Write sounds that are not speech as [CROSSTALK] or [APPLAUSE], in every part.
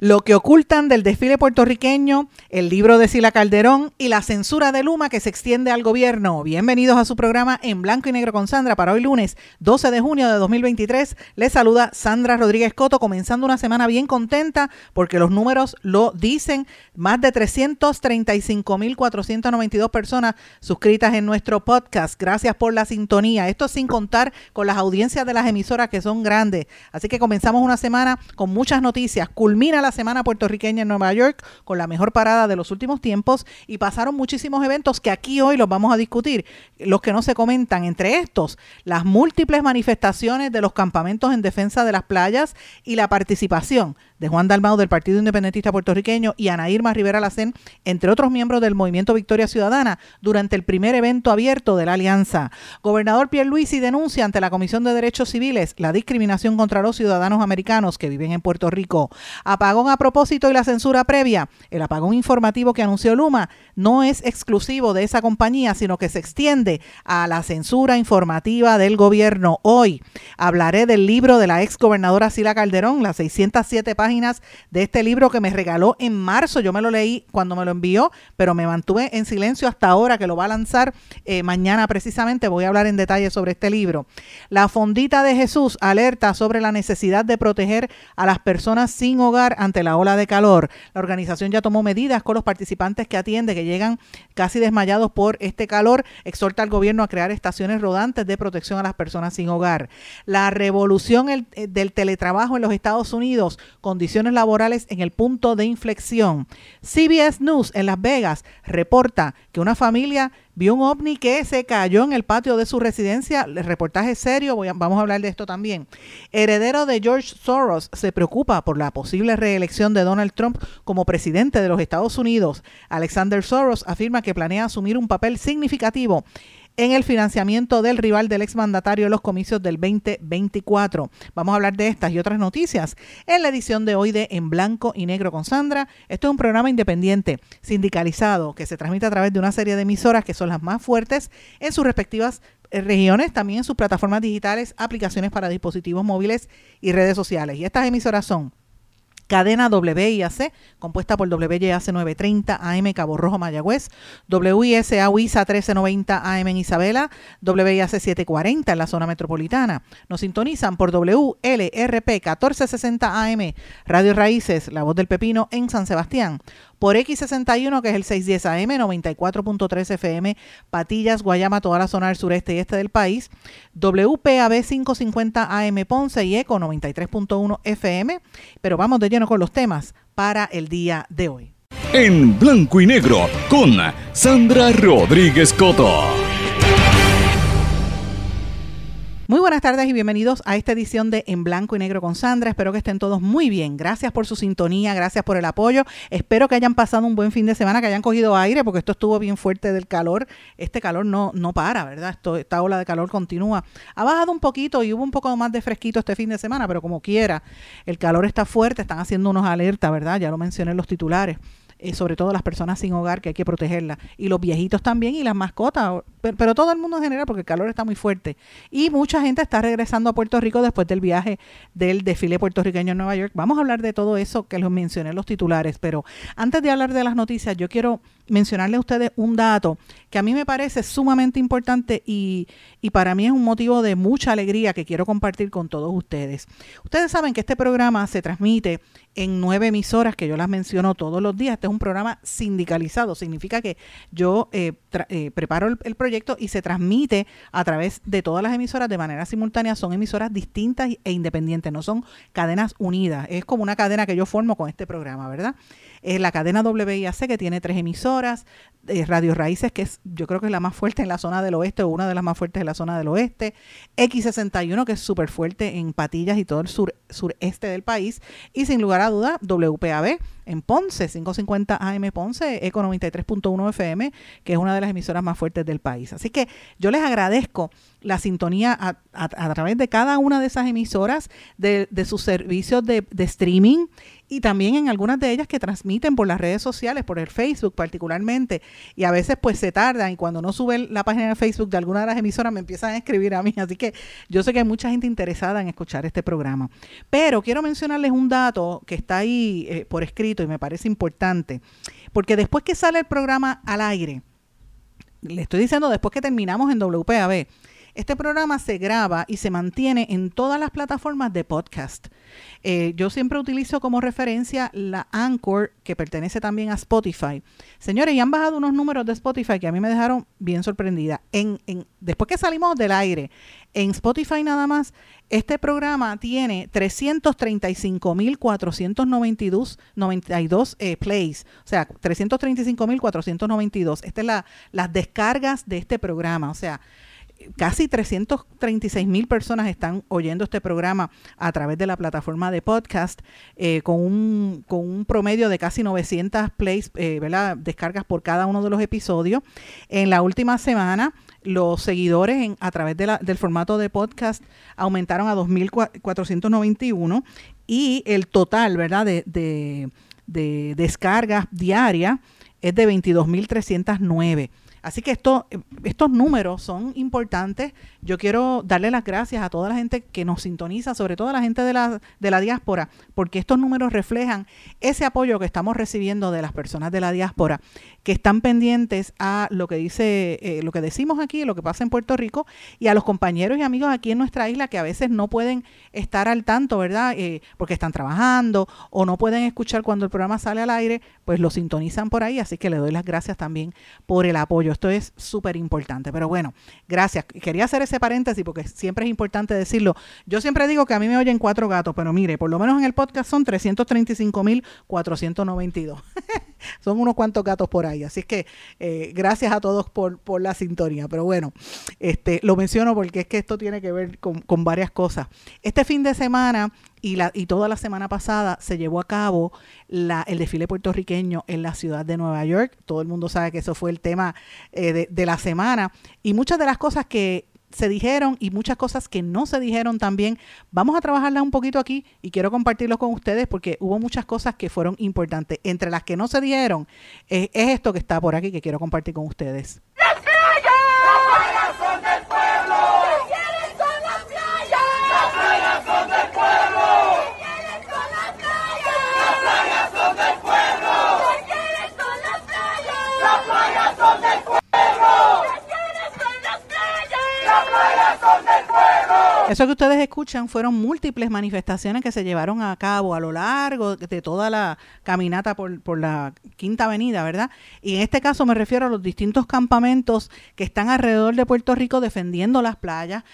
Lo que ocultan del desfile puertorriqueño, el libro de Sila Calderón y la censura de Luma que se extiende al gobierno. Bienvenidos a su programa En Blanco y Negro con Sandra para hoy lunes 12 de junio de 2023. Les saluda Sandra Rodríguez Coto, comenzando una semana bien contenta porque los números lo dicen. Más de 335.492 personas suscritas en nuestro podcast. Gracias por la sintonía. Esto sin contar con las audiencias de las emisoras que son grandes. Así que comenzamos una semana con muchas noticias. Culmina la semana puertorriqueña en Nueva York con la mejor parada de los últimos tiempos y pasaron muchísimos eventos que aquí hoy los vamos a discutir. Los que no se comentan, entre estos, las múltiples manifestaciones de los campamentos en defensa de las playas y la participación de Juan Dalmau del Partido Independentista Puertorriqueño y Ana Irma Rivera Lacén, entre otros miembros del Movimiento Victoria Ciudadana, durante el primer evento abierto de la alianza. Gobernador Pierluisi denuncia ante la Comisión de Derechos Civiles la discriminación contra los ciudadanos americanos que viven en Puerto Rico. A propósito y la censura previa. El apagón informativo que anunció Luma no es exclusivo de esa compañía, sino que se extiende a la censura informativa del gobierno. Hoy hablaré del libro de la ex gobernadora Sila Calderón, las 607 páginas de este libro que me regaló en marzo. Yo me lo leí cuando me lo envió, pero me mantuve en silencio hasta ahora que lo va a lanzar eh, mañana precisamente. Voy a hablar en detalle sobre este libro. La Fondita de Jesús alerta sobre la necesidad de proteger a las personas sin hogar ante la ola de calor. La organización ya tomó medidas con los participantes que atiende, que llegan casi desmayados por este calor. Exhorta al gobierno a crear estaciones rodantes de protección a las personas sin hogar. La revolución eh, del teletrabajo en los Estados Unidos con condiciones laborales en el punto de inflexión. CBS News en Las Vegas reporta que una familia vio un ovni que se cayó en el patio de su residencia. El reportaje serio, vamos a hablar de esto también. Heredero de George Soros se preocupa por la posible reelección de Donald Trump como presidente de los Estados Unidos. Alexander Soros afirma que planea asumir un papel significativo en el financiamiento del rival del exmandatario en los comicios del 2024. Vamos a hablar de estas y otras noticias en la edición de hoy de En Blanco y Negro con Sandra. Esto es un programa independiente, sindicalizado, que se transmite a través de una serie de emisoras que son las más fuertes en sus respectivas eh, regiones, también en sus plataformas digitales, aplicaciones para dispositivos móviles y redes sociales. Y estas emisoras son cadena WIAC, compuesta por WIAC 930 AM Cabo Rojo Mayagüez, WISA WISA 1390 AM en Isabela, WIAC 740 en la zona metropolitana. Nos sintonizan por WLRP 1460 AM, Radio Raíces, La Voz del Pepino en San Sebastián, por X61, que es el 610 AM, 94.3 FM, Patillas, Guayama, toda la zona del sureste y este del país, WPAB 550 AM Ponce y ECO 93.1 FM. Pero vamos de lleno con los temas para el día de hoy. En blanco y negro con Sandra Rodríguez Coto. Muy buenas tardes y bienvenidos a esta edición de En Blanco y Negro con Sandra. Espero que estén todos muy bien. Gracias por su sintonía, gracias por el apoyo. Espero que hayan pasado un buen fin de semana, que hayan cogido aire, porque esto estuvo bien fuerte del calor. Este calor no, no para, ¿verdad? Esto, esta ola de calor continúa. Ha bajado un poquito y hubo un poco más de fresquito este fin de semana, pero como quiera, el calor está fuerte, están haciendo unos alertas, ¿verdad? Ya lo mencioné en los titulares eh, sobre todo las personas sin hogar, que hay que protegerlas, y los viejitos también, y las mascotas, pero, todo el mundo en general, porque el calor está muy fuerte. Y mucha gente está regresando a Puerto Rico después del viaje del desfile puertorriqueño en Nueva York. Vamos a hablar de todo eso que les mencioné en los titulares, pero antes de hablar de las noticias, yo quiero mencionarle a ustedes un dato que a mí me parece sumamente importante y, y, para mí es un motivo de mucha alegría que quiero compartir con todos ustedes. Ustedes saben que este programa se transmite en nueve emisoras que yo las menciono todos los días. Este es un programa sindicalizado, significa que yo eh, eh, preparo el, proyecto y se transmite a través de todas las emisoras de manera simultánea. Son emisoras distintas e independientes, no son cadenas unidas. Es como una cadena que yo formo con este programa, ¿verdad? Es la cadena WIAC que tiene tres emisoras eh, Radio Raíces, que es, yo creo que es la más fuerte en la zona del oeste o una de las más fuertes en la zona del oeste, X61, que es súper fuerte en Patillas y todo el sur, sureste del país, y sin lugar a duda, WPAB en Ponce, 550 AM Ponce, Eco 93.1 FM, que es una de las emisoras más fuertes del país. Así que yo les agradezco la sintonía a, través de cada una de esas emisoras, de, sus servicios de, de streaming y también en algunas de ellas que transmiten por las redes sociales, por el Facebook particularmente, y a veces pues se tardan y cuando no suben la página de Facebook de alguna de las emisoras me empiezan a escribir a mí, así que yo sé que hay mucha gente interesada en escuchar este programa. Pero quiero mencionarles un dato que está ahí eh, por escrito y me parece importante, porque después que sale el programa al aire, le estoy diciendo después que terminamos en WPAB, este programa se graba y se mantiene en todas las plataformas de podcast. Eh, yo siempre utilizo como referencia la Anchor, que pertenece también a Spotify. Señores, y han bajado unos números de Spotify que a mí me dejaron bien sorprendida. En, después que salimos del aire, en Spotify nada más, este programa tiene 335.492 eh, plays, o sea, 335.492. Estas son las descargas de este programa, o sea, casi 336 mil personas están oyendo este programa a través de la plataforma de podcast eh, con, un, con un promedio de casi 900 plays, eh, descargas por cada uno de los episodios. En la última semana los seguidores a través del formato de podcast aumentaron a 2.491 y el total ¿verdad? De, de, de descargas diarias es de 22.309. Así que esto, estos números son importantes. Yo quiero darle las gracias a toda la gente que nos sintoniza, sobre todo a la gente de la, de la diáspora, porque estos números reflejan ese apoyo que estamos recibiendo de las personas de la diáspora, que están pendientes a lo que dice, eh, lo que decimos aquí, lo que pasa en Puerto Rico, y a los compañeros y amigos aquí en nuestra isla que a veces no pueden estar al tanto, ¿verdad? Eh, porque están trabajando o no pueden escuchar cuando el programa sale al aire, pues lo sintonizan por ahí. Así que le doy las gracias también por el apoyo. Esto es súper importante. Pero bueno, gracias. Quería hacer ese paréntesis porque siempre es importante decirlo. Yo siempre digo que a mí me oyen cuatro gatos, pero mire, por lo menos en el podcast son 335.492. [LAUGHS] son unos cuantos gatos por ahí. Así que eh, gracias a todos por, por, la sintonía. Pero bueno, este, lo menciono porque es que esto tiene que ver con, con varias cosas. Este fin de semana y, la, y toda la semana pasada se llevó a cabo la, el desfile puertorriqueño en la ciudad de Nueva York. Todo el mundo sabe que eso fue el tema eh, de, de la semana. Y muchas de las cosas que se dijeron y muchas cosas que no se dijeron también. Vamos a trabajarlas un poquito aquí y quiero compartirlo con ustedes porque hubo muchas cosas que fueron importantes. Entre las que no se dijeron es esto que está por aquí que quiero compartir con ustedes. Eso que ustedes escuchan fueron múltiples manifestaciones que se llevaron a cabo a lo largo de toda la caminata por, por la Quinta Avenida, ¿verdad? Y en este caso me refiero a los distintos campamentos que están alrededor de Puerto Rico defendiendo las playas,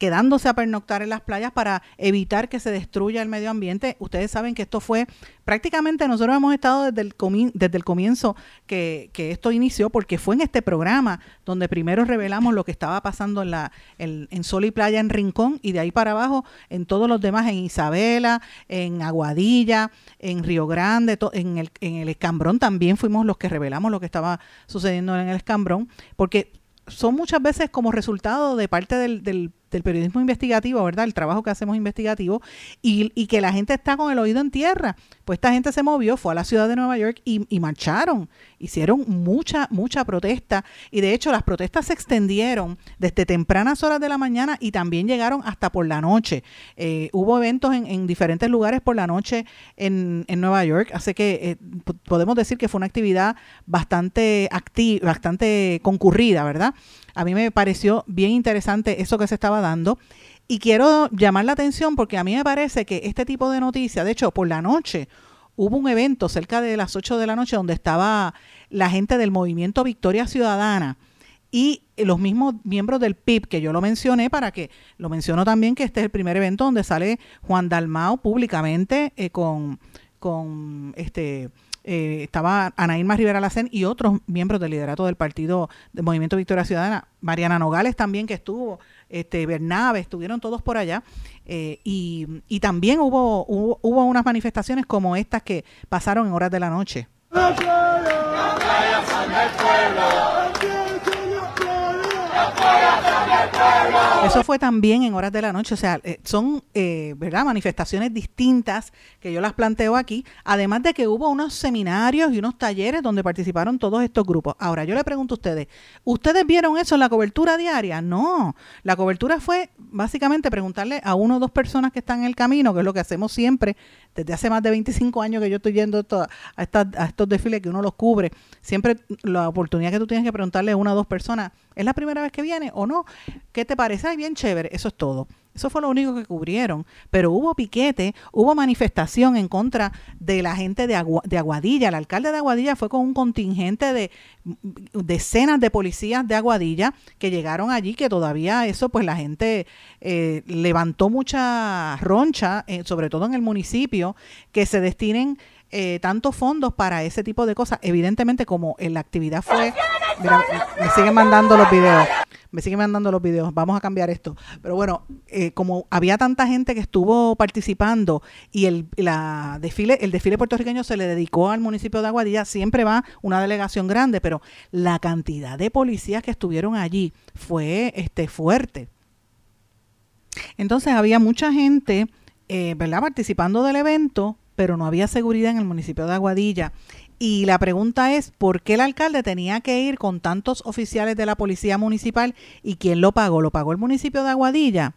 quedándose a pernoctar en las playas para evitar que se destruya el medio ambiente. Ustedes saben que esto fue prácticamente nosotros hemos estado desde el, desde el comienzo que, esto inició, porque fue en este programa donde primero revelamos lo que estaba pasando en, la, en, Sol y Playa en Rincón y de ahí para abajo en todos los demás, en Isabela, en Aguadilla, en Río Grande, en, el, en el Escambrón también fuimos los que revelamos lo que estaba sucediendo en el Escambrón, porque son muchas veces como resultado de parte del, del del periodismo investigativo, ¿verdad? El trabajo que hacemos investigativo y, que la gente está con el oído en tierra. Pues esta gente se movió, fue a la ciudad de Nueva York y, y, marcharon, hicieron mucha, mucha protesta y de hecho las protestas se extendieron desde tempranas horas de la mañana y también llegaron hasta por la noche. Eh, hubo eventos en, en, diferentes lugares por la noche en, Nueva York, así que eh, podemos decir que fue una actividad bastante activa, bastante concurrida, ¿verdad? A mí me pareció bien interesante eso que se estaba dando. Y quiero llamar la atención porque a mí me parece que este tipo de noticias, de hecho, por la noche hubo un evento cerca de las 8 de la noche donde estaba la gente del movimiento Victoria Ciudadana y los mismos miembros del PIB, que yo lo mencioné para que, lo menciono también que este es el primer evento donde sale Juan Dalmao públicamente eh, con, con este eh, estaba Ana Irma Rivera Lacén y otros miembros del liderato del partido del Movimiento Victoria Ciudadana, Mariana Nogales también que estuvo, este Bernabe, estuvieron todos por allá eh, y, y, también hubo, hubo, hubo unas manifestaciones como estas que pasaron en horas de la noche. Eso fue también en horas de la noche, o sea, eh, son, eh, ¿verdad? Manifestaciones distintas que yo las planteo aquí, además de que hubo unos seminarios y unos talleres donde participaron todos estos grupos. Ahora, yo le pregunto a ustedes, ¿ustedes vieron eso en la cobertura diaria? No, la cobertura fue básicamente preguntarle a uno o dos personas que están en el camino, que es lo que hacemos siempre, desde hace más de 25 años que yo estoy yendo a, a estos desfiles que uno los cubre, siempre la oportunidad que tú tienes que preguntarle a una o dos personas, ¿es la primera vez que viene o no? ¿Qué te parece? Ay, bien chévere, eso es todo. Eso fue lo único que cubrieron. Pero hubo piquete, hubo manifestación en contra de la gente de, de Aguadilla. El alcalde de Aguadilla fue con un contingente de decenas de policías de Aguadilla que llegaron allí, que todavía eso, pues la gente eh, levantó mucha roncha, eh, sobre todo en el municipio, que se destinen eh, tantos fondos para ese tipo de cosas. Evidentemente, como la actividad fue... me siguen mandando los videos me siguen mandando los videos, vamos a cambiar esto. Pero bueno, eh, como había tanta gente que estuvo participando y el, la desfile, el desfile puertorriqueño se le dedicó al municipio de Aguadilla, siempre va una delegación grande, pero la cantidad de policías que estuvieron allí fue este, fuerte. Entonces había mucha gente, eh, ¿verdad?, participando del evento, pero no había seguridad en el municipio de Aguadilla. Y la pregunta es, ¿por qué el alcalde tenía que ir con tantos oficiales de la policía municipal y quién lo pagó? ¿Lo pagó el municipio de Aguadilla?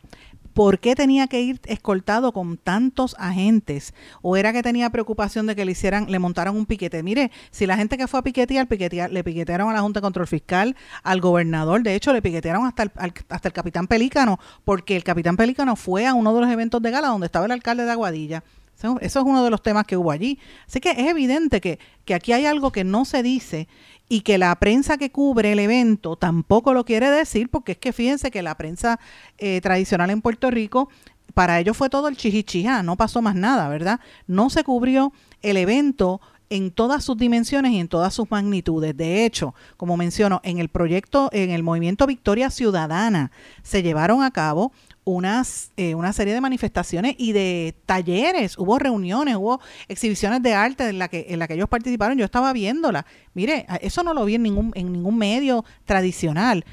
¿Por qué tenía que ir escoltado con tantos agentes? ¿O era que tenía preocupación de que le hicieran, le montaran un piquete? Mire, si la gente que fue a piquetear, le piquetearon a la Junta de Control Fiscal, al gobernador, de hecho le piquetearon hasta hasta el capitán Pelícano, porque el capitán Pelícano fue a uno de los eventos de gala donde estaba el alcalde de Aguadilla. Eso es uno de los temas que hubo allí. Así que es evidente que, que aquí hay algo que no se dice y que la prensa que cubre el evento tampoco lo quiere decir, porque es que fíjense que la prensa eh, tradicional en Puerto Rico, para ellos fue todo el chichichijá, no pasó más nada, ¿verdad? No se cubrió el evento en todas sus dimensiones y en todas sus magnitudes. De hecho, como menciono, en el proyecto, en el movimiento Victoria Ciudadana, se llevaron a cabo unas, eh, una serie de manifestaciones y de talleres, hubo reuniones, hubo exhibiciones de arte en la que, en la que ellos participaron, yo estaba viéndola. Mire, eso no lo vi en ningún, en ningún medio tradicional.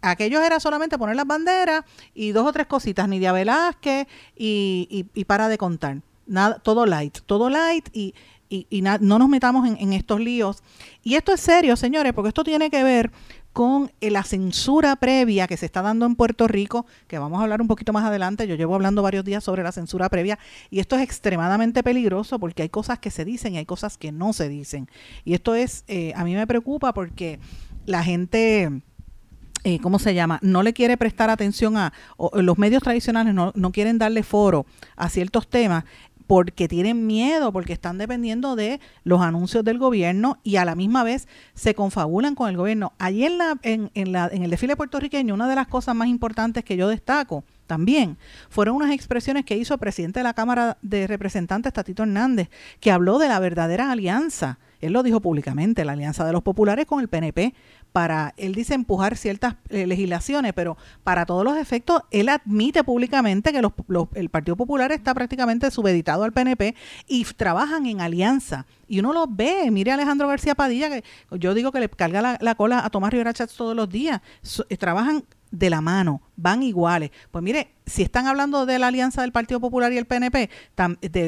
Aquellos era solamente poner las banderas y dos o tres cositas, Nidia Velázquez y, y, para de contar. Nada, todo light, todo light y, y, no nos metamos en, en, estos líos. Y esto es serio, señores, porque esto tiene que ver con la censura previa que se está dando en Puerto Rico, que vamos a hablar un poquito más adelante. Yo llevo hablando varios días sobre la censura previa y esto es extremadamente peligroso porque hay cosas que se dicen y hay cosas que no se dicen. Y esto es, eh, a mí me preocupa porque la gente... Eh, ¿cómo se llama? No le quiere prestar atención a, los medios tradicionales no, no, quieren darle foro a ciertos temas porque tienen miedo, porque están dependiendo de los anuncios del gobierno y a la misma vez se confabulan con el gobierno. Allí en, la, en, en, la, en el desfile puertorriqueño, una de las cosas más importantes que yo destaco también fueron unas expresiones que hizo el presidente de la Cámara de Representantes, Tatito Hernández, que habló de la verdadera alianza. Él lo dijo públicamente, la alianza de los populares con el PNP para, él dice, empujar ciertas eh, legislaciones, pero para todos los efectos, él admite públicamente que el Partido Popular está prácticamente subeditado al PNP y trabajan en alianza. Y uno los ve, mire Alejandro García Padilla, que yo digo que le carga la, cola a Tomás Rivera Chats todos los días, eh, trabajan de la mano, van iguales. Pues mire, si están hablando de la alianza del Partido Popular y el PNP,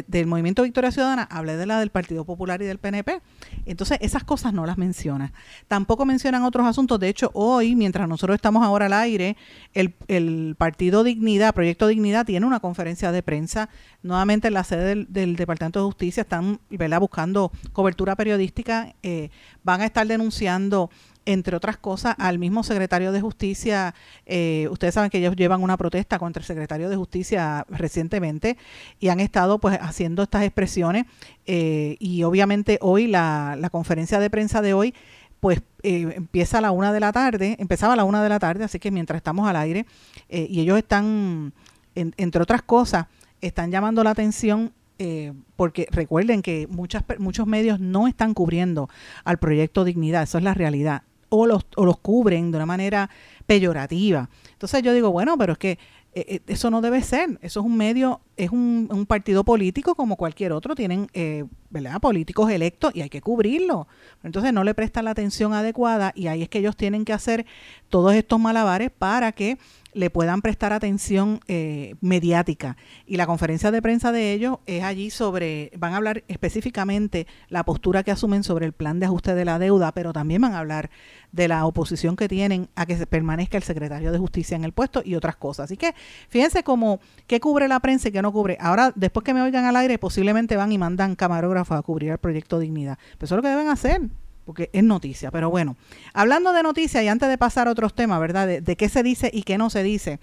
del Movimiento Victoria Ciudadana, hable de la del Partido Popular y del PNP. Entonces, esas cosas no las menciona. Tampoco mencionan otros asuntos. De hecho, hoy, mientras nosotros estamos ahora al aire, el, el Partido Dignidad, Proyecto Dignidad, tiene una conferencia de prensa nuevamente en la sede del, Departamento de Justicia. Están buscando cobertura periodística. Eh, van a estar denunciando entre otras cosas, al mismo secretario de Justicia. Eh, ustedes saben que ellos llevan una protesta contra el secretario de Justicia recientemente y han estado pues haciendo estas expresiones eh, y obviamente hoy la, la, conferencia de prensa de hoy pues eh, empieza a la una de la tarde, empezaba a la una de la tarde, así que mientras estamos al aire y ellos están, entre otras cosas, están llamando la atención eh, porque recuerden que muchas, muchos medios no están cubriendo al proyecto Dignidad, eso es la realidad, o los, o los cubren de una manera peyorativa. Entonces yo digo, bueno, pero es que eh, eh, eso no debe ser. Eso es un medio, es un, un partido político como cualquier otro. Tienen eh, ¿verdad? políticos electos y hay que cubrirlo. Entonces no le prestan la atención adecuada y ahí es que ellos tienen que hacer todos estos malabares para que le puedan prestar atención eh, mediática. Y la conferencia de prensa de ellos es allí sobre, van a hablar específicamente la postura que asumen sobre el plan de ajuste de la deuda, pero también van a hablar de la oposición que tienen a que permanezca el secretario de justicia en el puesto y otras cosas. Así que fíjense cómo qué cubre la prensa y qué no cubre. Ahora, después que me oigan al aire, posiblemente van y mandan camarógrafos a cubrir el proyecto Dignidad. Pero eso es lo que deben hacer porque es noticia. Pero bueno, hablando de noticias y antes de pasar a otros temas, ¿verdad? De, qué se dice y qué no se dice.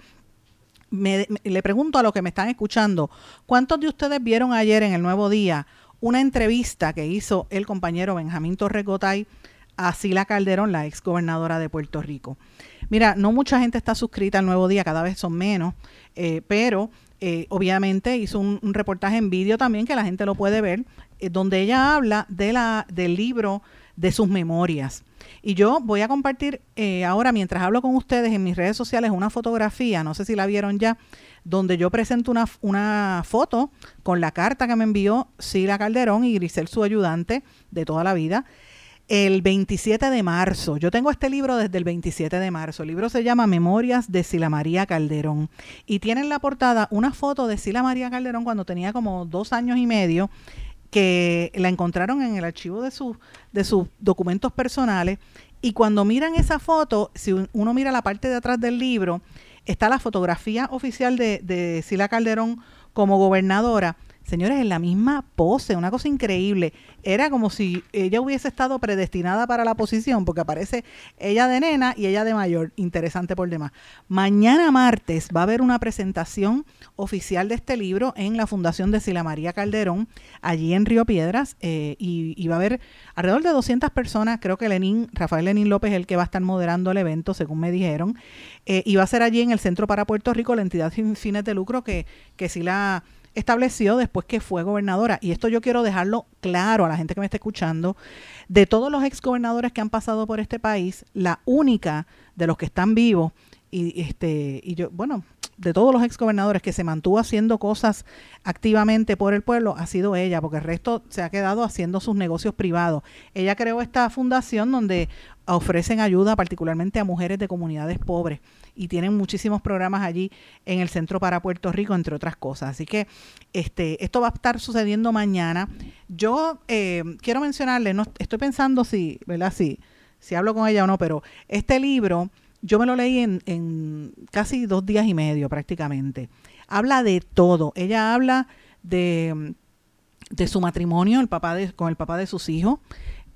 Me, le pregunto a los que me están escuchando, ¿cuántos de ustedes vieron ayer en el Nuevo Día una entrevista que hizo el compañero Benjamín Torrecotay a Sila Calderón, la ex gobernadora de Puerto Rico? Mira, no mucha gente está suscrita al Nuevo Día, cada vez son menos, eh, pero eh, obviamente hizo un, reportaje en vídeo también que la gente lo puede ver, eh, donde ella habla de la, del libro de sus memorias. Y yo voy a compartir eh, ahora, mientras hablo con ustedes en mis redes sociales, una fotografía, no sé si la vieron ya, donde yo presento una, una foto con la carta que me envió Sila Calderón y Grisel, su ayudante de toda la vida, el 27 de marzo. Yo tengo este libro desde el 27 de marzo. El libro se llama Memorias de Sila María Calderón. Y tiene en la portada una foto de Sila María Calderón cuando tenía como dos años y medio que la encontraron en el archivo de, sus de sus documentos personales. Y cuando miran esa foto, si uno mira la parte de atrás del libro, está la fotografía oficial de, de Sila Calderón como gobernadora Señores, en la misma pose, una cosa increíble. Era como si ella hubiese estado predestinada para la posición, porque aparece ella de nena y ella de mayor. Interesante por demás. Mañana martes va a haber una presentación oficial de este libro en la Fundación de Sila María Calderón, allí en Río Piedras, eh, y, va a haber alrededor de 200 personas. Creo que Lenín, Rafael Lenín López es el que va a estar moderando el evento, según me dijeron. Eh, y va a ser allí en el Centro para Puerto Rico, la entidad sin fines de lucro que, que Sila estableció después que fue gobernadora. Y esto yo quiero dejarlo claro a la gente que me está escuchando. De todos los exgobernadores que han pasado por este país, la única de los que están vivos, y este, y yo, bueno, de todos los exgobernadores que se mantuvo haciendo cosas activamente por el pueblo ha sido ella, porque el resto se ha quedado haciendo sus negocios privados. Ella creó esta fundación donde ofrecen ayuda particularmente a mujeres de comunidades pobres y tienen muchísimos programas allí en el Centro para Puerto Rico, entre otras cosas. Así que este, esto va a estar sucediendo mañana. Yo eh, quiero mencionarle, no, estoy pensando si, ¿verdad? Si, si hablo con ella o no, pero este libro yo me lo leí en, en casi dos días y medio prácticamente. Habla de todo. Ella habla de, su matrimonio el papá de, con el papá de sus hijos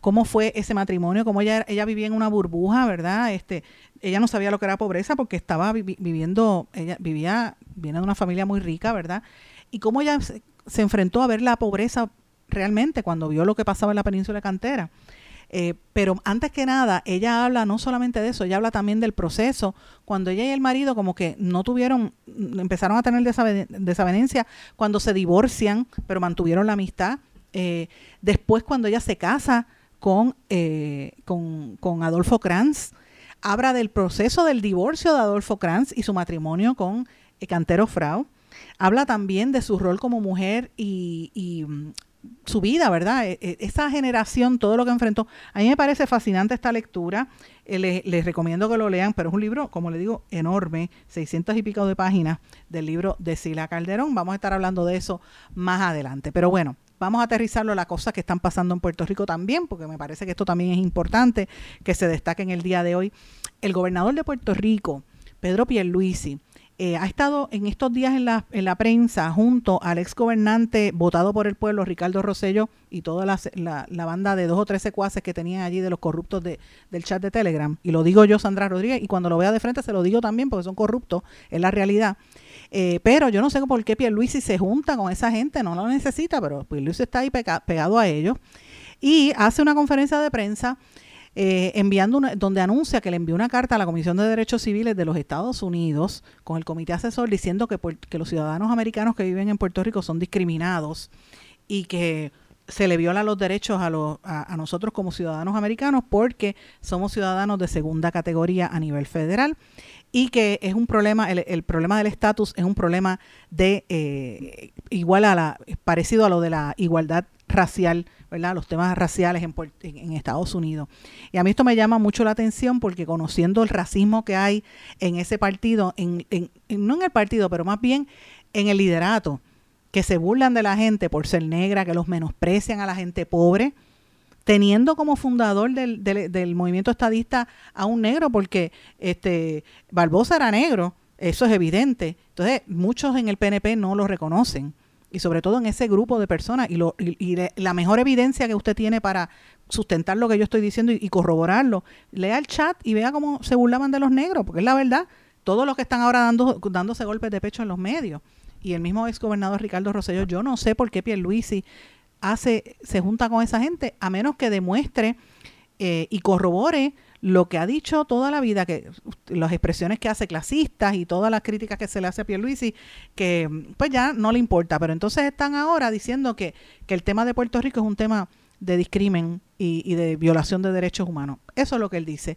cómo fue ese matrimonio, cómo ella, ella vivía en una burbuja, ¿verdad? Este, ella no sabía lo que era pobreza porque estaba viviendo, ella vivía, viene de una familia muy rica, ¿verdad? Y cómo ella se, enfrentó a ver la pobreza realmente cuando vio lo que pasaba en la península cantera. Eh, pero antes que nada, ella habla no solamente de eso, ella habla también del proceso, cuando ella y el marido como que no tuvieron, empezaron a tener desavenencia cuando se divorcian, pero mantuvieron la amistad. Eh, después cuando ella se casa con, eh, con, con, Adolfo Kranz, habla del proceso del divorcio de Adolfo Kranz y su matrimonio con Cantero Frau. Habla también de su rol como mujer y, y su vida, ¿verdad? E, e, esa generación, todo lo que enfrentó. A mí me parece fascinante esta lectura. Eh, les, recomiendo que lo lean, pero es un libro, como le digo, enorme, 600 y pico de páginas del libro de Sila Calderón. Vamos a estar hablando de eso más adelante. Pero bueno, vamos a aterrizarlo a las cosas que están pasando en Puerto Rico también, porque me parece que esto también es importante que se destaque en el día de hoy. El gobernador de Puerto Rico, Pedro Pierluisi, eh, ha estado en estos días en la, en la prensa junto al ex gobernante votado por el pueblo, Ricardo Rosello, y toda la, la, banda de dos o tres secuaces que tenían allí de los corruptos de, del chat de Telegram. Y lo digo yo, Sandra Rodríguez, y cuando lo vea de frente se lo digo también porque son corruptos, es la realidad. Eh, pero yo no sé por qué Pierluisi se junta con esa gente, no lo necesita, pero Pierluisi está ahí pegado a ellos. Y hace una conferencia de prensa eh, enviando una, donde anuncia que le envió una carta a la Comisión de Derechos Civiles de los Estados Unidos con el comité asesor diciendo que, los ciudadanos americanos que viven en Puerto Rico son discriminados y que se le violan los derechos a, a, nosotros como ciudadanos americanos porque somos ciudadanos de segunda categoría a nivel federal y que es un problema, el, problema del estatus es un problema de eh, igual a la, parecido a lo de la igualdad racial, ¿verdad? Los temas raciales en, en, Estados Unidos. Y a mí esto me llama mucho la atención porque conociendo el racismo que hay en ese partido, en, en, no en el partido, pero más bien en el liderato, que se burlan de la gente por ser negra, que los menosprecian a la gente pobre, teniendo como fundador del, del, movimiento estadista a un negro, porque este Barbosa era negro, eso es evidente. Entonces, muchos en el PNP no lo reconocen. Y sobre todo en ese grupo de personas. Y, lo, y, la mejor evidencia que usted tiene para sustentar lo que yo estoy diciendo y, corroborarlo, lea el chat y vea cómo se burlaban de los negros, porque es la verdad. Todos los que están ahora dando, dándose golpes de pecho en los medios y el mismo ex gobernador Ricardo Rosselló, yo no sé por qué Pierluisi hace, se junta con esa gente, a menos que demuestre eh, y corrobore lo que ha dicho toda la vida, que las expresiones que hace clasistas y todas las críticas que se le hace a Pierluisi, que pues ya no le importa. Pero entonces están ahora diciendo que, que el tema de Puerto Rico es un tema de discrimen y, y, de violación de derechos humanos. Eso es lo que él dice.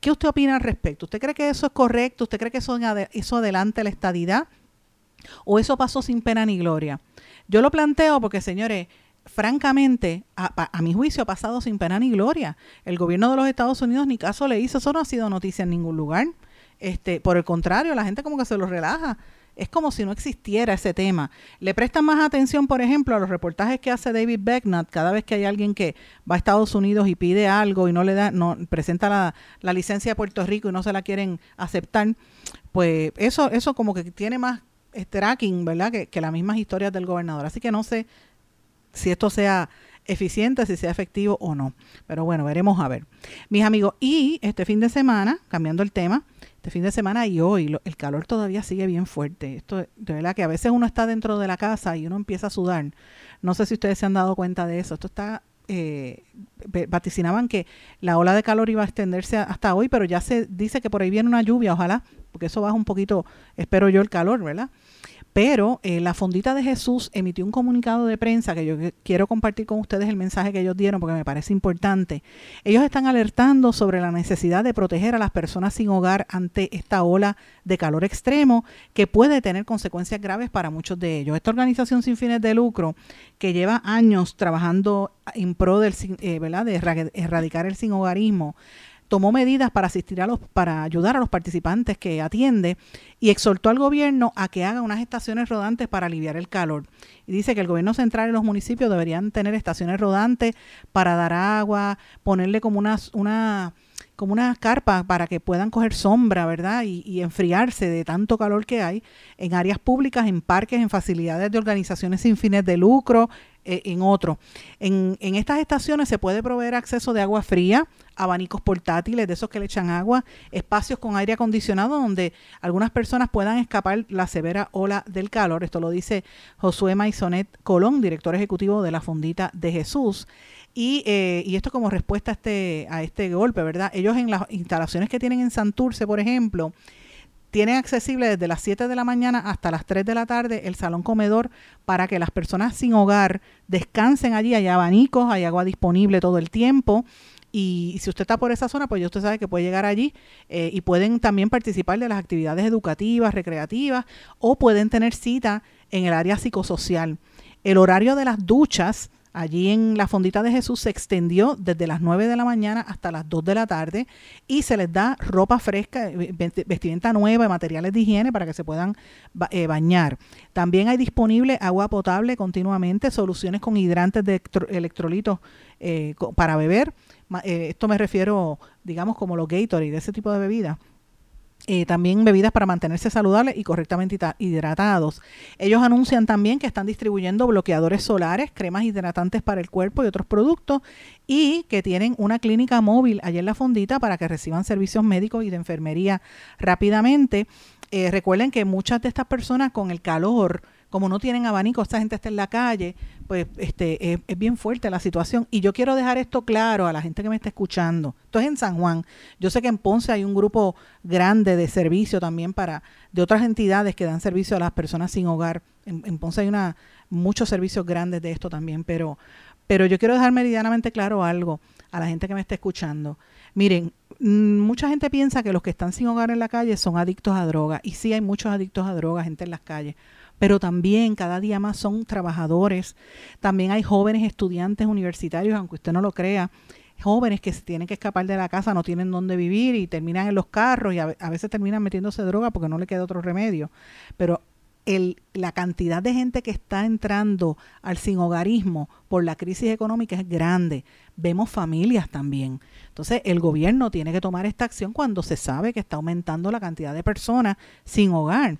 ¿Qué usted opina al respecto? ¿Usted cree que eso es correcto? ¿Usted cree que eso, eso adelante la estadidad? ¿O eso pasó sin pena ni gloria? Yo lo planteo porque, señores, francamente, a, mi juicio ha pasado sin pena ni gloria. El gobierno de los Estados Unidos ni caso le hizo, eso no ha sido noticia en ningún lugar. Este, por el contrario, la gente como que se lo relaja. Es como si no existiera ese tema. Le prestan más atención, por ejemplo, a los reportajes que hace David Becknott cada vez que hay alguien que va a Estados Unidos y pide algo y no le da, no presenta la, la licencia de Puerto Rico y no se la quieren aceptar. Pues eso, eso como que tiene más tracking, ¿verdad? Que las mismas historias del gobernador. Así que no sé si esto sea eficiente, si sea efectivo o no. Pero bueno, veremos a ver. Mis amigos, y este fin de semana, cambiando el tema, este fin de semana y hoy, el calor todavía sigue bien fuerte. Esto de verdad que a veces uno está dentro de la casa y uno empieza a sudar. No sé si ustedes se han dado cuenta de eso. Esto está eh, vaticinaban que la ola de calor iba a extenderse hasta hoy, pero ya se dice que por ahí viene una lluvia, ojalá, porque eso baja un poquito, espero yo, el calor, ¿verdad? Pero eh, la Fondita de Jesús emitió un comunicado de prensa que yo quiero compartir con ustedes el mensaje que ellos dieron porque me parece importante. Ellos están alertando sobre la necesidad de proteger a las personas sin hogar ante esta ola de calor extremo que puede tener consecuencias graves para muchos de ellos. Esta organización sin fines de lucro que lleva años trabajando en pro del, eh, ¿verdad? de erradicar el sin hogarismo tomó medidas para asistir a los, para ayudar a los participantes que atiende y exhortó al gobierno a que haga unas estaciones rodantes para aliviar el calor. Y dice que el gobierno central y los municipios deberían tener estaciones rodantes para dar agua, ponerle como una, una como una carpa para que puedan coger sombra, ¿verdad? Y, enfriarse de tanto calor que hay en áreas públicas, en parques, en facilidades de organizaciones sin fines de lucro, eh, en otro. En, estas estaciones se puede proveer acceso de agua fría, abanicos portátiles, de esos que le echan agua, espacios con aire acondicionado donde algunas personas puedan escapar la severa ola del calor. Esto lo dice Josué Maisonet Colón, director ejecutivo de la Fondita de Jesús. Y, eh, y esto como respuesta a este, a este golpe, ¿verdad? Ellos en las instalaciones que tienen en Santurce, por ejemplo, tienen accesible desde las 7 de la mañana hasta las 3 de la tarde el salón comedor para que las personas sin hogar descansen allí. Hay abanicos, hay agua disponible todo el tiempo. Y si usted está por esa zona, pues ya usted sabe que puede llegar allí eh, y pueden también participar de las actividades educativas, recreativas o pueden tener cita en el área psicosocial. El horario de las duchas allí en la fondita de Jesús se extendió desde las 9 de la mañana hasta las 2 de la tarde y se les da ropa fresca, eh, vestimenta nueva y materiales de higiene para que se puedan eh, bañar. También hay disponible agua potable continuamente, soluciones con hidrantes de electrolitos eh, para beber. esto me refiero, digamos, como los Gatorade, de ese tipo de bebidas eh, también bebidas para mantenerse saludables y correctamente hidratados. Ellos anuncian también que están distribuyendo bloqueadores solares, cremas hidratantes para el cuerpo y otros productos y que tienen una clínica móvil allá en la fondita para que reciban servicios médicos y de enfermería rápidamente. Eh, recuerden que muchas de estas personas con el calor como no tienen abanico, esta gente está en la calle, pues este, es, bien fuerte la situación. Y yo quiero dejar esto claro a la gente que me está escuchando. Esto es en San Juan. Yo sé que en Ponce hay un grupo grande de servicio también para, de otras entidades que dan servicio a las personas sin hogar. En, en Ponce hay una, muchos servicios grandes de esto también, pero, pero yo quiero dejar meridianamente claro algo a la gente que me está escuchando. Miren, mm, mucha gente piensa que los que están sin hogar en la calle son adictos a drogas. Y sí hay muchos adictos a drogas, gente en las calles pero también cada día más son trabajadores. También hay jóvenes estudiantes universitarios, aunque usted no lo crea, jóvenes que se tienen que escapar de la casa, no tienen dónde vivir y terminan en los carros y a, veces terminan metiéndose droga porque no le queda otro remedio. Pero el, la cantidad de gente que está entrando al sin hogarismo por la crisis económica es grande. Vemos familias también. Entonces, el gobierno tiene que tomar esta acción cuando se sabe que está aumentando la cantidad de personas sin hogar.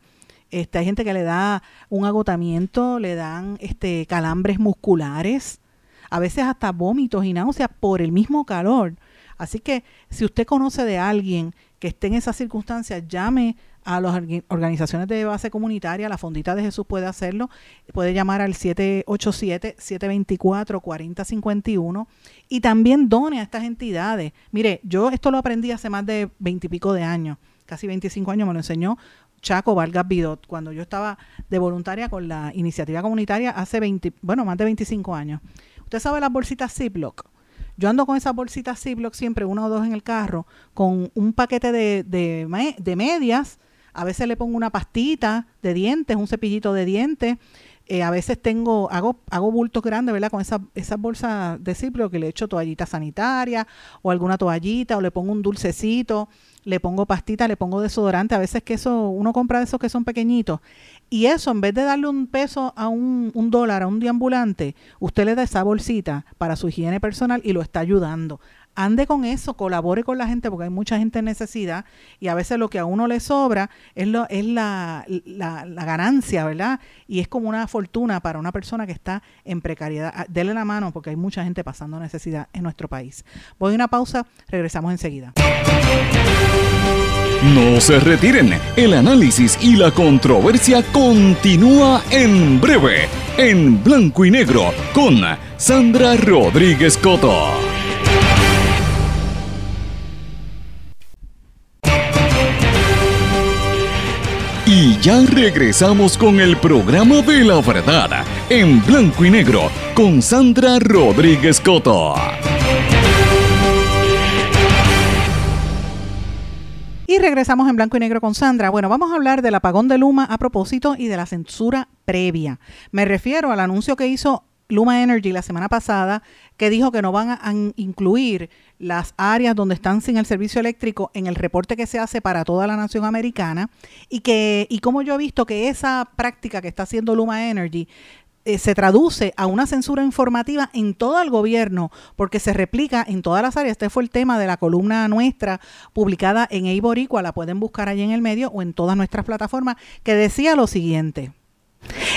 Este, hay gente que le da un agotamiento, le dan este, calambres musculares, a veces hasta vómitos y náuseas por el mismo calor. Así que si usted conoce de alguien que esté en esas circunstancias, llame a las organizaciones de base comunitaria, la Fondita de Jesús puede hacerlo, puede llamar al 787-724-4051 y también done a estas entidades. Mire, yo esto lo aprendí hace más de veintipico de años, casi 25 años me lo enseñó Chaco Vargas Bidot, cuando yo estaba de voluntaria con la iniciativa comunitaria hace 20, bueno, más de 25 años. Usted sabe las bolsitas Ziploc. Yo ando con esas bolsitas Ziploc siempre, una o dos en el carro, con un paquete de, de, de medias. A veces le pongo una pastita de dientes, un cepillito de dientes. Eh, a veces tengo, hago, hago bultos grandes, ¿verdad? Con esas esa bolsas de Ziploc que le echo toallita sanitaria o alguna toallita o le pongo un dulcecito le pongo pastita, le pongo desodorante, a veces que eso, uno compra de esos que son pequeñitos, y eso en vez de darle un peso a un, un dólar a un deambulante, usted le da esa bolsita para su higiene personal y lo está ayudando ande con eso, colabore con la gente porque hay mucha gente en necesidad y a veces lo que a uno le sobra es, la, ganancia, ¿verdad? Y es como una fortuna para una persona que está en precariedad. Ah, dele la mano porque hay mucha gente pasando necesidad en nuestro país. Voy a una pausa, regresamos enseguida. No se retiren, el análisis y la controversia continúa en breve, en blanco y negro, con Sandra Rodríguez Coto. Y ya regresamos con el programa de la verdad, en blanco y negro, con Sandra Rodríguez Coto. Y regresamos en blanco y negro con Sandra. Bueno, vamos a hablar del apagón de Luma a propósito y de la censura previa. Me refiero al anuncio que hizo Luma Energy la semana pasada, que dijo que no van a incluir las áreas donde están sin el servicio eléctrico en el reporte que se hace para toda la nación americana y que y como yo he visto que esa práctica que está haciendo Luma Energy eh, se traduce a una censura informativa en todo el gobierno, porque se replica en todas las áreas. Este fue el tema de la columna nuestra publicada en Eiboricua, la pueden buscar allí en el medio o en todas nuestras plataformas, que decía lo siguiente.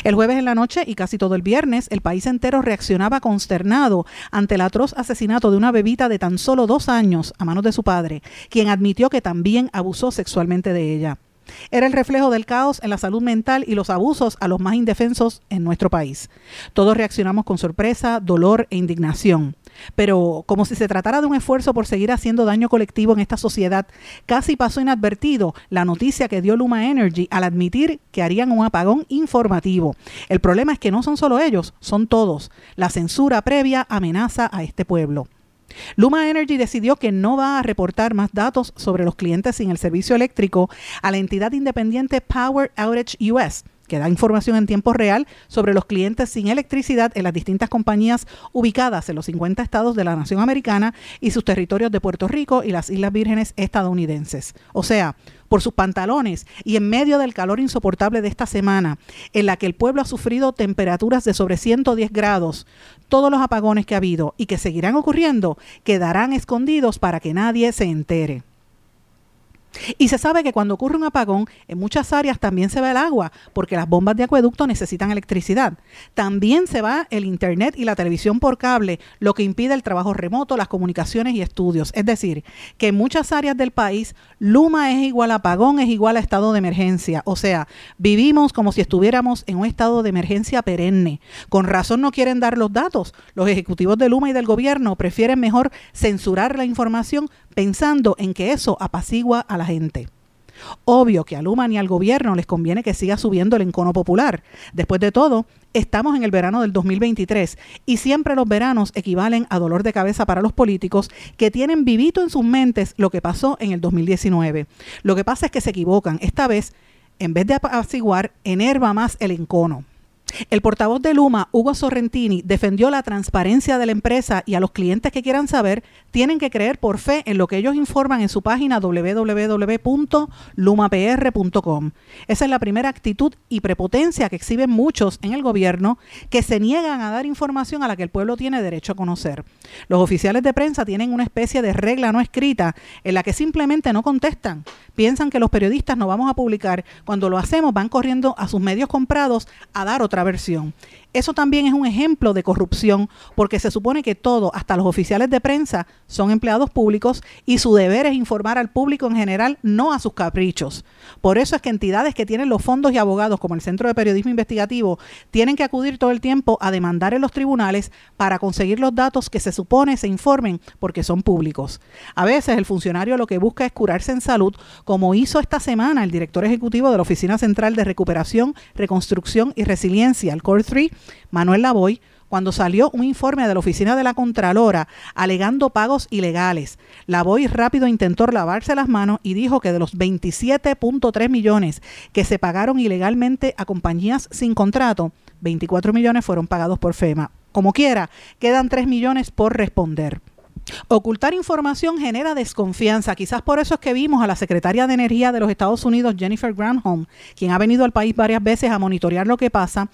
El jueves en la noche y casi todo el viernes, el país entero reaccionaba consternado ante el atroz asesinato de una bebita de tan solo dos años a manos de su padre, quien admitió que también abusó sexualmente de ella. Era el reflejo del caos en la salud mental y los abusos a los más indefensos en nuestro país. Todos reaccionamos con sorpresa, dolor e indignación. Pero como si se tratara de un esfuerzo por seguir haciendo daño colectivo en esta sociedad, casi pasó inadvertido la noticia que dio Luma Energy al admitir que harían un apagón informativo. El problema es que no son solo ellos, son todos. La censura previa amenaza a este pueblo. Luma Energy decidió que no va a reportar más datos sobre los clientes sin el servicio eléctrico a la entidad independiente Power Outage US que da información en tiempo real sobre los clientes sin electricidad en las distintas compañías ubicadas en los 50 estados de la nación americana y sus territorios de Puerto Rico y las Islas Vírgenes estadounidenses. O sea, por sus pantalones y en medio del calor insoportable de esta semana, en la que el pueblo ha sufrido temperaturas de sobre 110 grados, todos los apagones que ha habido y que seguirán ocurriendo quedarán escondidos para que nadie se entere. Y se sabe que cuando ocurre un apagón, en muchas áreas también se va el agua, porque las bombas de acueducto necesitan electricidad. También se va el Internet y la televisión por cable, lo que impide el trabajo remoto, las comunicaciones y estudios. Es decir, que en muchas áreas del país, Luma es igual a apagón, es igual a estado de emergencia. O sea, vivimos como si estuviéramos en un estado de emergencia perenne. Con razón no quieren dar los datos. Los ejecutivos de Luma y del gobierno prefieren mejor censurar la información pensando en que eso apacigua a la gente. Obvio que a Luma ni al gobierno les conviene que siga subiendo el encono popular. Después de todo, estamos en el verano del 2023 y siempre los veranos equivalen a dolor de cabeza para los políticos que tienen vivito en sus mentes lo que pasó en el 2019. Lo que pasa es que se equivocan. Esta vez, en vez de apaciguar, enerva más el encono. El portavoz de Luma, Hugo Sorrentini, defendió la transparencia de la empresa y a los clientes que quieran saber tienen que creer por fe en lo que ellos informan en su página www.lumapr.com. Esa es la primera actitud y prepotencia que exhiben muchos en el gobierno que se niegan a dar información a la que el pueblo tiene derecho a conocer. Los oficiales de prensa tienen una especie de regla no escrita en la que simplemente no contestan. Piensan que los periodistas no vamos a publicar. Cuando lo hacemos van corriendo a sus medios comprados a dar otra versión. Eso también es un ejemplo de corrupción, porque se supone que todo, hasta los oficiales de prensa, son empleados públicos y su deber es informar al público en general, no a sus caprichos. Por eso es que entidades que tienen los fondos y abogados, como el Centro de Periodismo Investigativo, tienen que acudir todo el tiempo a demandar en los tribunales para conseguir los datos que se supone se informen porque son públicos. A veces el funcionario lo que busca es curarse en salud, como hizo esta semana el director ejecutivo de la Oficina Central de Recuperación, Reconstrucción y Resiliencia, el CORE 3, Manuel Lavoy, cuando salió un informe de la oficina de la Contralora alegando pagos ilegales. Lavoy rápido intentó lavarse las manos y dijo que de los 27.3 millones que se pagaron ilegalmente a compañías sin contrato, 24 millones fueron pagados por FEMA. Como quiera, quedan 3 millones por responder. Ocultar información genera desconfianza. Quizás por eso es que vimos a la secretaria de Energía de los Estados Unidos, Jennifer Granholm, quien ha venido al país varias veces a monitorear lo que pasa,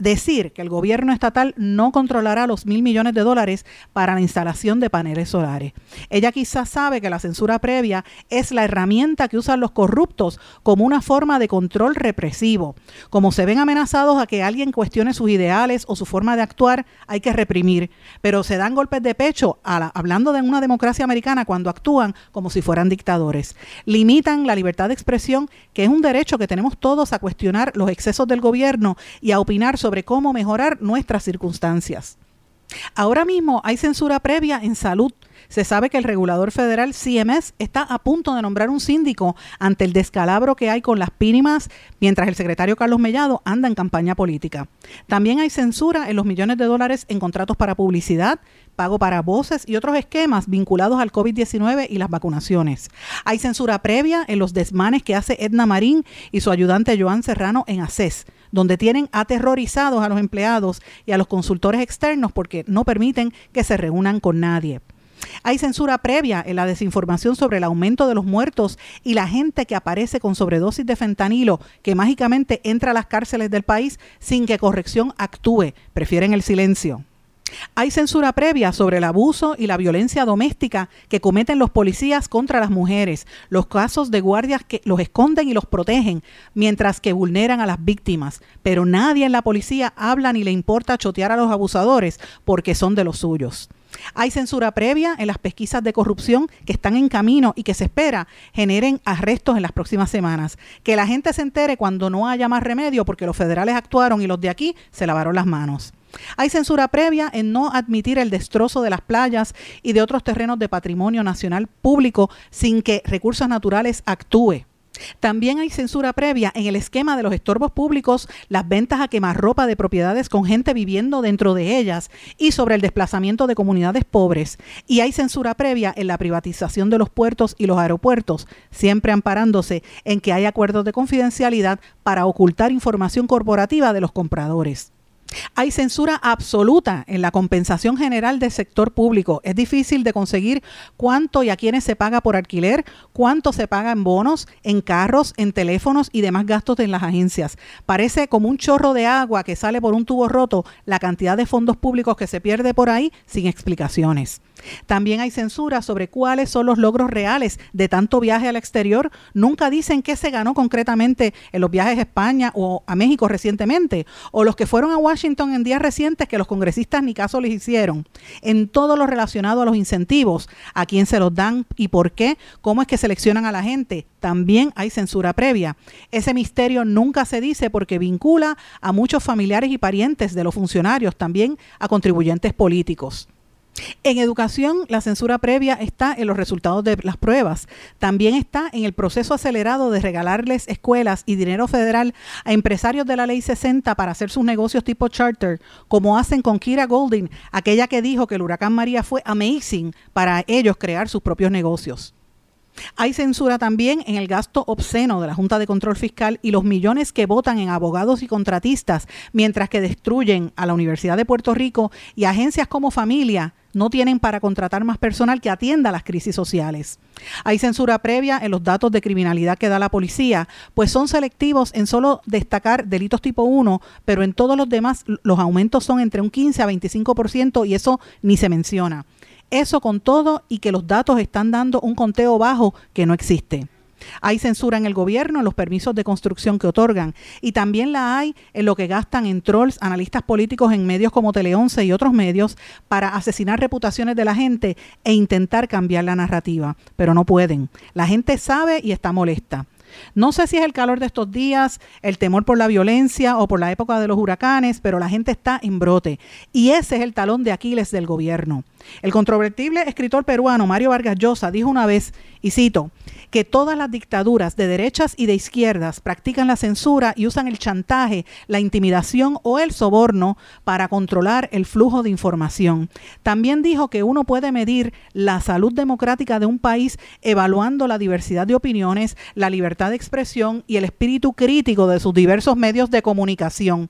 decir que el gobierno estatal no controlará los mil millones de dólares para la instalación de paneles solares. Ella quizás sabe que la censura previa es la herramienta que usan los corruptos como una forma de control represivo. Como se ven amenazados a que alguien cuestione sus ideales o su forma de actuar, hay que reprimir. Pero se dan golpes de pecho hablando de una democracia americana cuando actúan como si fueran dictadores. Limitan la libertad de expresión, que es un derecho que tenemos todos a cuestionar los excesos del gobierno y a opinar sobre sobre cómo mejorar nuestras circunstancias. Ahora mismo hay censura previa en salud. Se sabe que el regulador federal CMS está a punto de nombrar un síndico ante el descalabro que hay con las mínimas, mientras el secretario Carlos Mellado anda en campaña política. También hay censura en los millones de dólares en contratos para publicidad, pago para voces y otros esquemas vinculados al COVID-19 y las vacunaciones. Hay censura previa en los desmanes que hace Edna Marín y su ayudante Joan Serrano en ACES donde tienen aterrorizados a los empleados y a los consultores externos porque no permiten que se reúnan con nadie. Hay censura previa en la desinformación sobre el aumento de los muertos y la gente que aparece con sobredosis de fentanilo que mágicamente entra a las cárceles del país sin que corrección actúe. Prefieren el silencio. Hay censura previa sobre el abuso y la violencia doméstica que cometen los policías contra las mujeres, los casos de guardias que los esconden y los protegen, mientras que vulneran a las víctimas. Pero nadie en la policía habla ni le importa chotear a los abusadores porque son de los suyos. Hay censura previa en las pesquisas de corrupción que están en camino y que se espera generen arrestos en las próximas semanas. Que la gente se entere cuando no haya más remedio porque los federales actuaron y los de aquí se lavaron las manos. Hay censura previa en no admitir el destrozo de las playas y de otros terrenos de patrimonio nacional público sin que recursos naturales actúe. También hay censura previa en el esquema de los estorbos públicos, las ventas a quemarropa de propiedades con gente viviendo dentro de ellas y sobre el desplazamiento de comunidades pobres. Y hay censura previa en la privatización de los puertos y los aeropuertos, siempre amparándose en que hay acuerdos de confidencialidad para ocultar información corporativa de los compradores. Hay censura absoluta en la compensación general del sector público. Es difícil de conseguir cuánto y a quiénes se paga por alquiler, cuánto se paga en bonos, en carros, en teléfonos y demás gastos en las agencias. Parece como un chorro de agua que sale por un tubo roto la cantidad de fondos públicos que se pierde por ahí sin explicaciones. También hay censura sobre cuáles son los logros reales de tanto viaje al exterior. Nunca dicen qué se ganó concretamente en los viajes a España o a México recientemente, o los que fueron a Washington en días recientes que los congresistas ni caso les hicieron. En todo lo relacionado a los incentivos, a quién se los dan y por qué, cómo es que seleccionan a la gente, también hay censura previa. Ese misterio nunca se dice porque vincula a muchos familiares y parientes de los funcionarios, también a contribuyentes políticos. En educación, la censura previa está en los resultados de las pruebas. También está en el proceso acelerado de regalarles escuelas y dinero federal a empresarios de la Ley 60 para hacer sus negocios tipo charter, como hacen con Kira Golding, aquella que dijo que el huracán María fue amazing para ellos crear sus propios negocios. Hay censura también en el gasto obsceno de la Junta de Control Fiscal y los millones que votan en abogados y contratistas, mientras que destruyen a la Universidad de Puerto Rico y agencias como Familia no tienen para contratar más personal que atienda las crisis sociales. Hay censura previa en los datos de criminalidad que da la policía, pues son selectivos en solo destacar delitos tipo 1, pero en todos los demás los aumentos son entre un 15 a 25% y eso ni se menciona. Eso con todo y que los datos están dando un conteo bajo que no existe. Hay censura en el gobierno en los permisos de construcción que otorgan y también la hay en lo que gastan en trolls, analistas políticos en medios como Tele 11 y otros medios para asesinar reputaciones de la gente e intentar cambiar la narrativa, pero no pueden. La gente sabe y está molesta. No sé si es el calor de estos días, el temor por la violencia o por la época de los huracanes, pero la gente está en brote. Y ese es el talón de Aquiles del gobierno. El controvertible escritor peruano Mario Vargas Llosa dijo una vez, y cito, que todas las dictaduras de derechas y de izquierdas practican la censura y usan el chantaje, la intimidación o el soborno para controlar el flujo de información. También dijo que uno puede medir la salud democrática de un país evaluando la diversidad de opiniones, la libertad de expresión y el espíritu crítico de sus diversos medios de comunicación.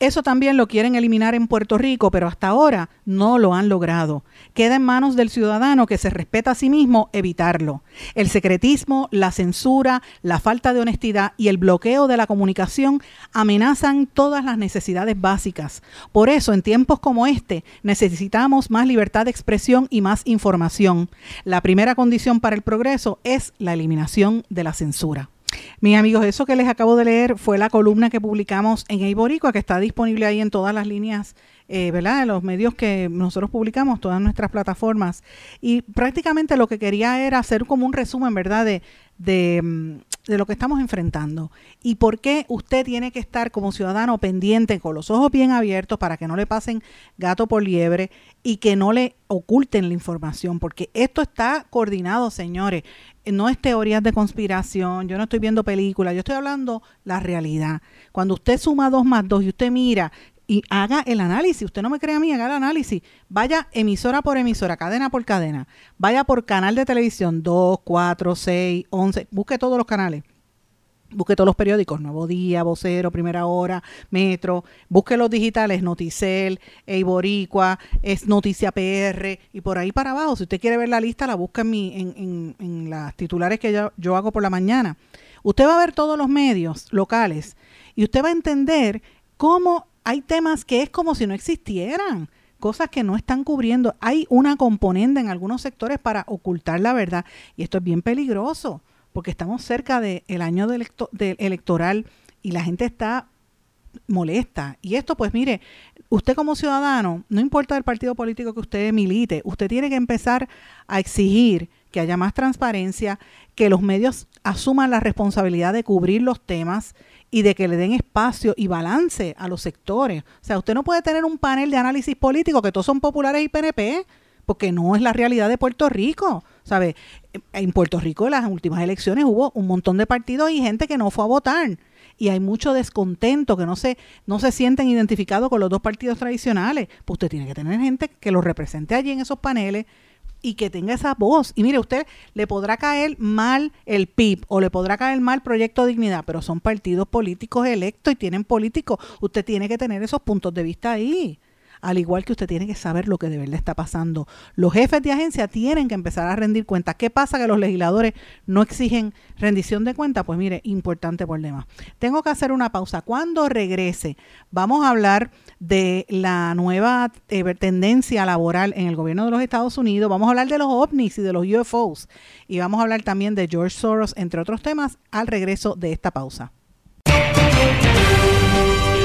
Eso también lo quieren eliminar en Puerto Rico, pero hasta ahora no lo han logrado. Queda en manos del ciudadano que se respeta a sí mismo evitarlo. El secretismo, la censura, la falta de honestidad y el bloqueo de la comunicación amenazan todas las necesidades básicas. Por eso, en tiempos como este, necesitamos más libertad de expresión y más información. La primera condición para el progreso es la eliminación de la censura. Mis amigos, eso que les acabo de leer fue la columna que publicamos en Eiboricua, que está disponible ahí en todas las líneas, eh, ¿verdad? En los medios que nosotros publicamos, todas nuestras plataformas. Y prácticamente lo que quería era hacer como un resumen, ¿verdad? De, de, mm, de lo que estamos enfrentando. Y por qué usted tiene que estar como ciudadano pendiente con los ojos bien abiertos para que no le pasen gato por liebre y que no le oculten la información, porque esto está coordinado, señores. No es teorías de conspiración, yo no estoy viendo películas, yo estoy hablando la realidad. Cuando usted suma dos más dos y usted mira y haga el análisis, usted no me cree a mí, haga el análisis, vaya emisora por emisora, cadena por cadena, vaya por canal de televisión 2, 4, 6, 11, busque todos los canales. Busque todos los periódicos, Nuevo Día, Vocero, Primera Hora, Metro, busque los digitales, Noticel, Eiboricua, es Noticia PR y por ahí para abajo. Si usted quiere ver la lista, la busca en, mi, en, en, las titulares que yo hago por la mañana. Usted va a ver todos los medios locales y usted va a entender cómo hay temas que es como si no existieran cosas que no están cubriendo. Hay una componente en algunos sectores para ocultar la verdad y esto es bien peligroso porque estamos cerca del año de electoral y la gente está molesta. Y esto, pues mire, usted como ciudadano, no importa el partido político que usted milite, usted tiene que empezar a exigir que haya más transparencia, que los medios asuman la responsabilidad de cubrir los temas y de que le den espacio y balance a los sectores. O sea, usted no puede tener un panel de análisis político que todos son populares y PNP, porque no es la realidad de Puerto Rico. ¿Sabe? En Puerto Rico, en las últimas elecciones, hubo un montón de partidos y gente que no fue a votar. Y hay mucho descontento, que no se, no se sienten identificados con los dos partidos tradicionales. Pues usted tiene que tener gente que los represente allí en esos paneles y que tenga esa voz. Y mire, usted le podrá caer mal el PIB o le podrá caer mal Proyecto Dignidad, pero son partidos políticos electos y tienen políticos. Usted tiene que tener esos puntos de vista ahí al igual que usted tiene que saber lo que de verdad está pasando. Los jefes de agencia tienen que empezar a rendir cuentas. ¿Qué pasa que los legisladores no exigen rendición de cuentas? Pues mire, importante problema. Tengo que hacer una pausa. Cuando regrese, vamos a hablar de la nueva eh, tendencia laboral en el gobierno de los Estados Unidos. Vamos a hablar de los ovnis y de los UFOs. Y vamos a hablar también de George Soros, entre otros temas, al regreso de esta pausa.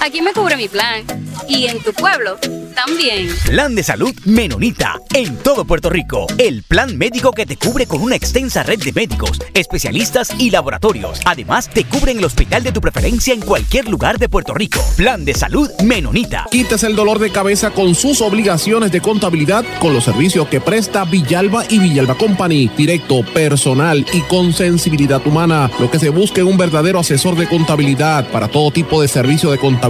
Aquí me cubre mi plan y en tu pueblo también. Plan de salud Menonita. En todo Puerto Rico. El plan médico que te cubre con una extensa red de médicos, especialistas y laboratorios. Además, te cubre en el hospital de tu preferencia en cualquier lugar de Puerto Rico. Plan de salud Menonita. Quites el dolor de cabeza con sus obligaciones de contabilidad con los servicios que presta Villalba y Villalba Company. Directo, personal y con sensibilidad humana. Lo que se busca en un verdadero asesor de contabilidad para todo tipo de servicio de contabilidad,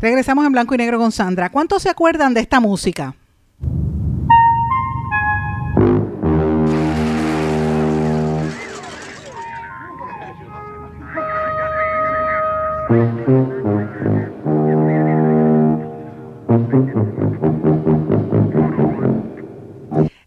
Regresamos en blanco y negro con Sandra. ¿Cuántos se acuerdan de esta música?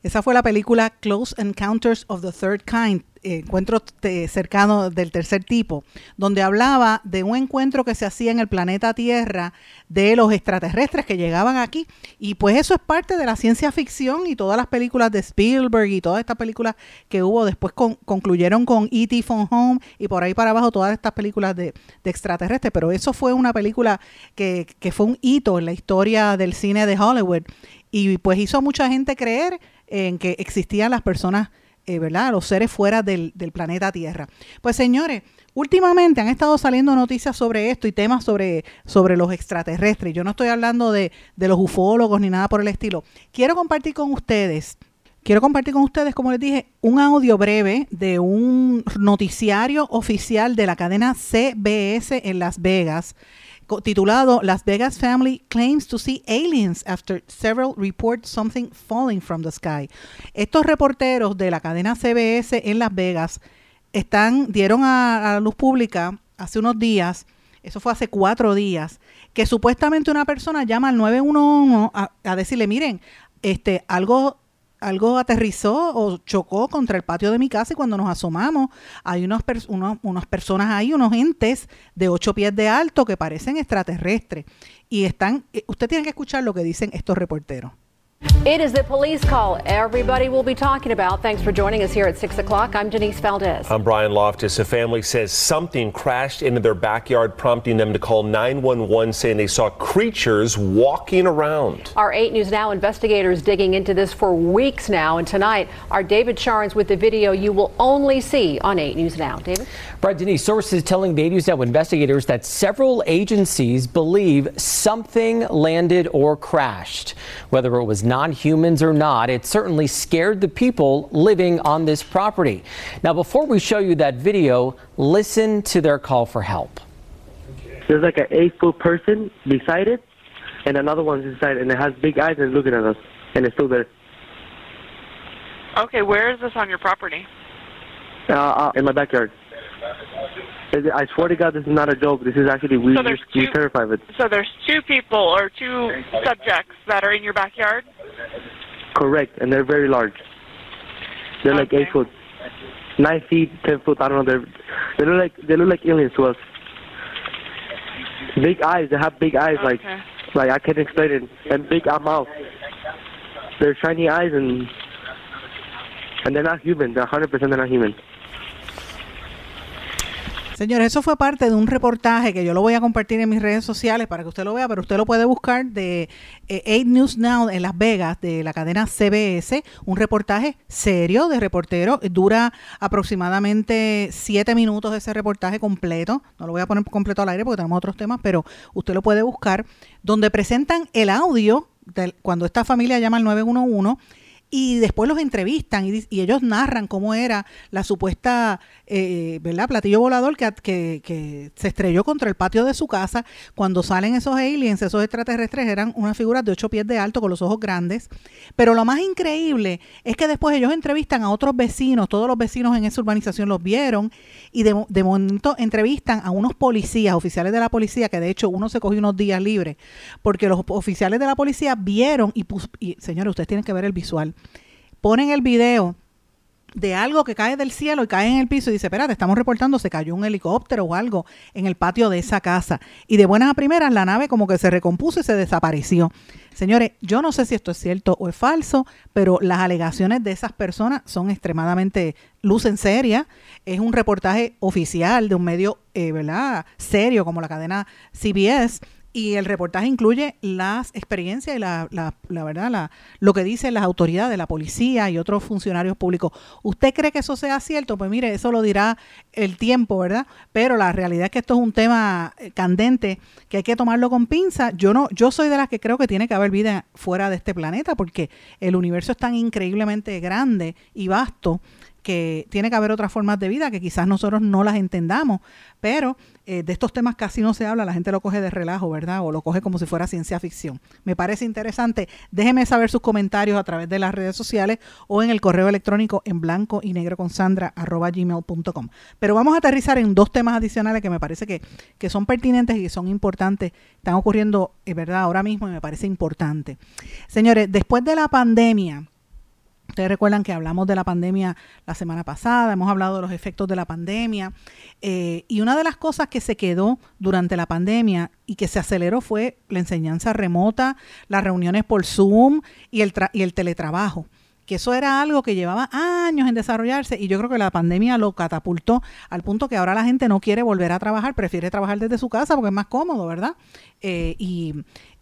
Esa fue la película Close Encounters of the Third Kind, encuentro cercano del tercer tipo, donde hablaba de un encuentro que se hacía en el planeta Tierra de los extraterrestres que llegaban aquí. Y pues eso es parte de la ciencia ficción y todas las películas de Spielberg y todas estas películas que hubo después concluyeron con E.T. Phone Home y por ahí para abajo todas estas películas de, de extraterrestres. Pero eso fue una película que, que fue un hito en la historia del cine de Hollywood y pues hizo a mucha gente creer en que existían las personas eh, ¿verdad? Los seres fuera del, planeta Tierra. Pues señores, últimamente han estado saliendo noticias sobre esto y temas sobre, sobre los extraterrestres. Yo no estoy hablando de, de los ufólogos ni nada por el estilo. Quiero compartir con ustedes Quiero compartir con ustedes, como les dije, un audio breve de un noticiario oficial de la cadena CBS en Las Vegas, titulado Las Vegas Family Claims to See Aliens After Several Report Something Falling from the Sky. Estos reporteros de la cadena CBS en Las Vegas están, dieron a, la luz pública hace unos días, eso fue hace cuatro días, que supuestamente una persona llama al 911 a, a decirle, miren, este, algo algo aterrizó o chocó contra el patio de mi casa y cuando nos asomamos hay unos, unas personas ahí, unos entes de ocho pies de alto que parecen extraterrestres y están, eh, usted tiene que escuchar lo que dicen estos reporteros. It is the police call everybody will be talking about. Thanks for joining us here at 6 o'clock. I'm Denise Valdez. I'm Brian Loftus. A family says something crashed into their backyard, prompting them to call 911, saying they saw creatures walking around. Our 8 News Now investigators digging into this for weeks now. And tonight, our David Charns with the video you will only see on 8 News Now. David? Right, Denise, sources telling the 8 News Now investigators that several agencies believe something landed or crashed. Whether it was non humans or not, it certainly scared the people living on this property. Now, before we show you that video, listen to their call for help. There's like an eight foot person beside it, and another one's inside, and it has big eyes and looking at us, and it's still there. Okay, where is this on your property? Uh, uh, in my backyard. I swear to God, this is not a joke. This is actually we so just we terrified. So there's two people or two subjects that are in your backyard. correct, and they're very large. They're like eight foot, nine feet, ten foot. I don't know. They're they look like they look like aliens to us. Big eyes. They have big eyes, like like I can't explain it, and big mouth. They're shiny eyes, and and they're not human. They're 100% they're not human. Señores, eso fue parte de un reportaje que yo lo voy a compartir en mis redes sociales para que usted lo vea, pero usted lo puede buscar de 8 eh, News Now en Las Vegas, de la cadena CBS, un reportaje serio de reportero, dura aproximadamente 7 minutos ese reportaje completo, no lo voy a poner completo al aire porque tenemos otros temas, pero usted lo puede buscar, donde presentan el audio cuando esta familia llama al 911 y después los entrevistan y, ellos narran cómo era la supuesta, eh, ¿verdad? Platillo volador que, que, se estrelló contra el patio de su casa. Cuando salen esos aliens, esos extraterrestres, eran unas figuras de ocho pies de alto con los ojos grandes. Pero lo más increíble es que después ellos entrevistan a otros vecinos, todos los vecinos en esa urbanización los vieron y de, de momento entrevistan a unos policías, oficiales de la policía, que de hecho uno se cogió unos días libres, porque los oficiales de la policía vieron y, y señores, ustedes tienen que ver el visual ponen el video de algo que cae del cielo y cae en el piso y dice, espérate, estamos reportando, se cayó un helicóptero o algo en el patio de esa casa. Y de buenas a primeras la nave como que se recompuso y se desapareció. Señores, yo no sé si esto es cierto o es falso, pero las alegaciones de esas personas son extremadamente lucen serias. Es un reportaje oficial de un medio, eh, ¿verdad? Serio como la cadena CBS y el reportaje incluye las experiencias y la, la, la verdad, la, lo que dicen las autoridades, la policía y otros funcionarios públicos. ¿Usted cree que eso sea cierto? Pues mire, eso lo dirá el tiempo, ¿verdad? Pero la realidad es que esto es un tema eh, candente que hay que tomarlo con pinza. Yo no, yo soy de las que creo que tiene que haber vida fuera de este planeta porque el universo es tan increíblemente grande y vasto que tiene que haber otras formas de vida que quizás nosotros no las entendamos, pero eh, de estos temas casi no se habla, la gente lo coge de relajo, ¿verdad? O lo coge como si fuera ciencia ficción. Me parece interesante. Déjeme saber sus comentarios a través de las redes sociales o en el correo electrónico en blanco y negro con sandra arroba gmail.com. Pero vamos a aterrizar en dos temas adicionales que me parece que, que son pertinentes y que son importantes. Están ocurriendo, es verdad, ahora mismo y me parece importante. Señores, después de la pandemia, Ustedes recuerdan que hablamos de la pandemia la semana pasada, hemos hablado de los efectos de la pandemia eh, y una de las cosas que se quedó durante la pandemia y que se aceleró fue la enseñanza remota, las reuniones por Zoom y el, y el teletrabajo que eso era algo que llevaba años en desarrollarse y yo creo que la pandemia lo catapultó al punto que ahora la gente no quiere volver a trabajar, prefiere trabajar desde su casa porque es más cómodo, ¿verdad? Eh, y,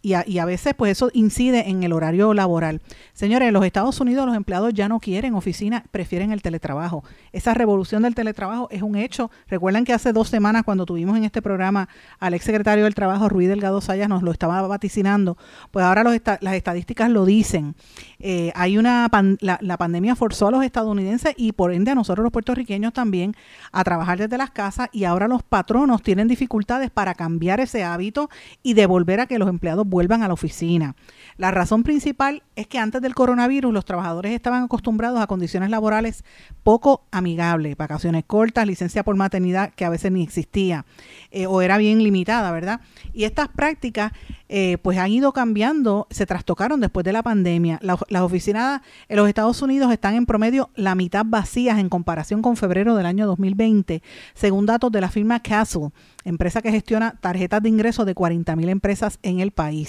y a, y a, veces pues eso incide en el horario laboral. Señores, en los Estados Unidos los empleados ya no quieren oficina, prefieren el teletrabajo. Esa revolución del teletrabajo es un hecho. Recuerdan que hace dos semanas cuando tuvimos en este programa al ex secretario del Trabajo, Ruiz Delgado Sayas, nos lo estaba vaticinando. Pues ahora los las estadísticas lo dicen. Eh, hay una la, la pandemia forzó a los estadounidenses y por ende a nosotros los puertorriqueños también a trabajar desde las casas y ahora los patronos tienen dificultades para cambiar ese hábito y devolver a que los empleados vuelvan a la oficina. La razón principal es que antes del coronavirus los trabajadores estaban acostumbrados a condiciones laborales poco amigables, vacaciones cortas, licencia por maternidad que a veces ni existía eh, o era bien limitada, ¿verdad? Y estas prácticas eh, pues han ido cambiando, se trastocaron después de la pandemia. las oficinas en los Estados Unidos están en promedio la mitad vacías en comparación con febrero del año 2020, según datos de la firma Castle, empresa que gestiona tarjetas de ingresos de 40 mil empresas en el país.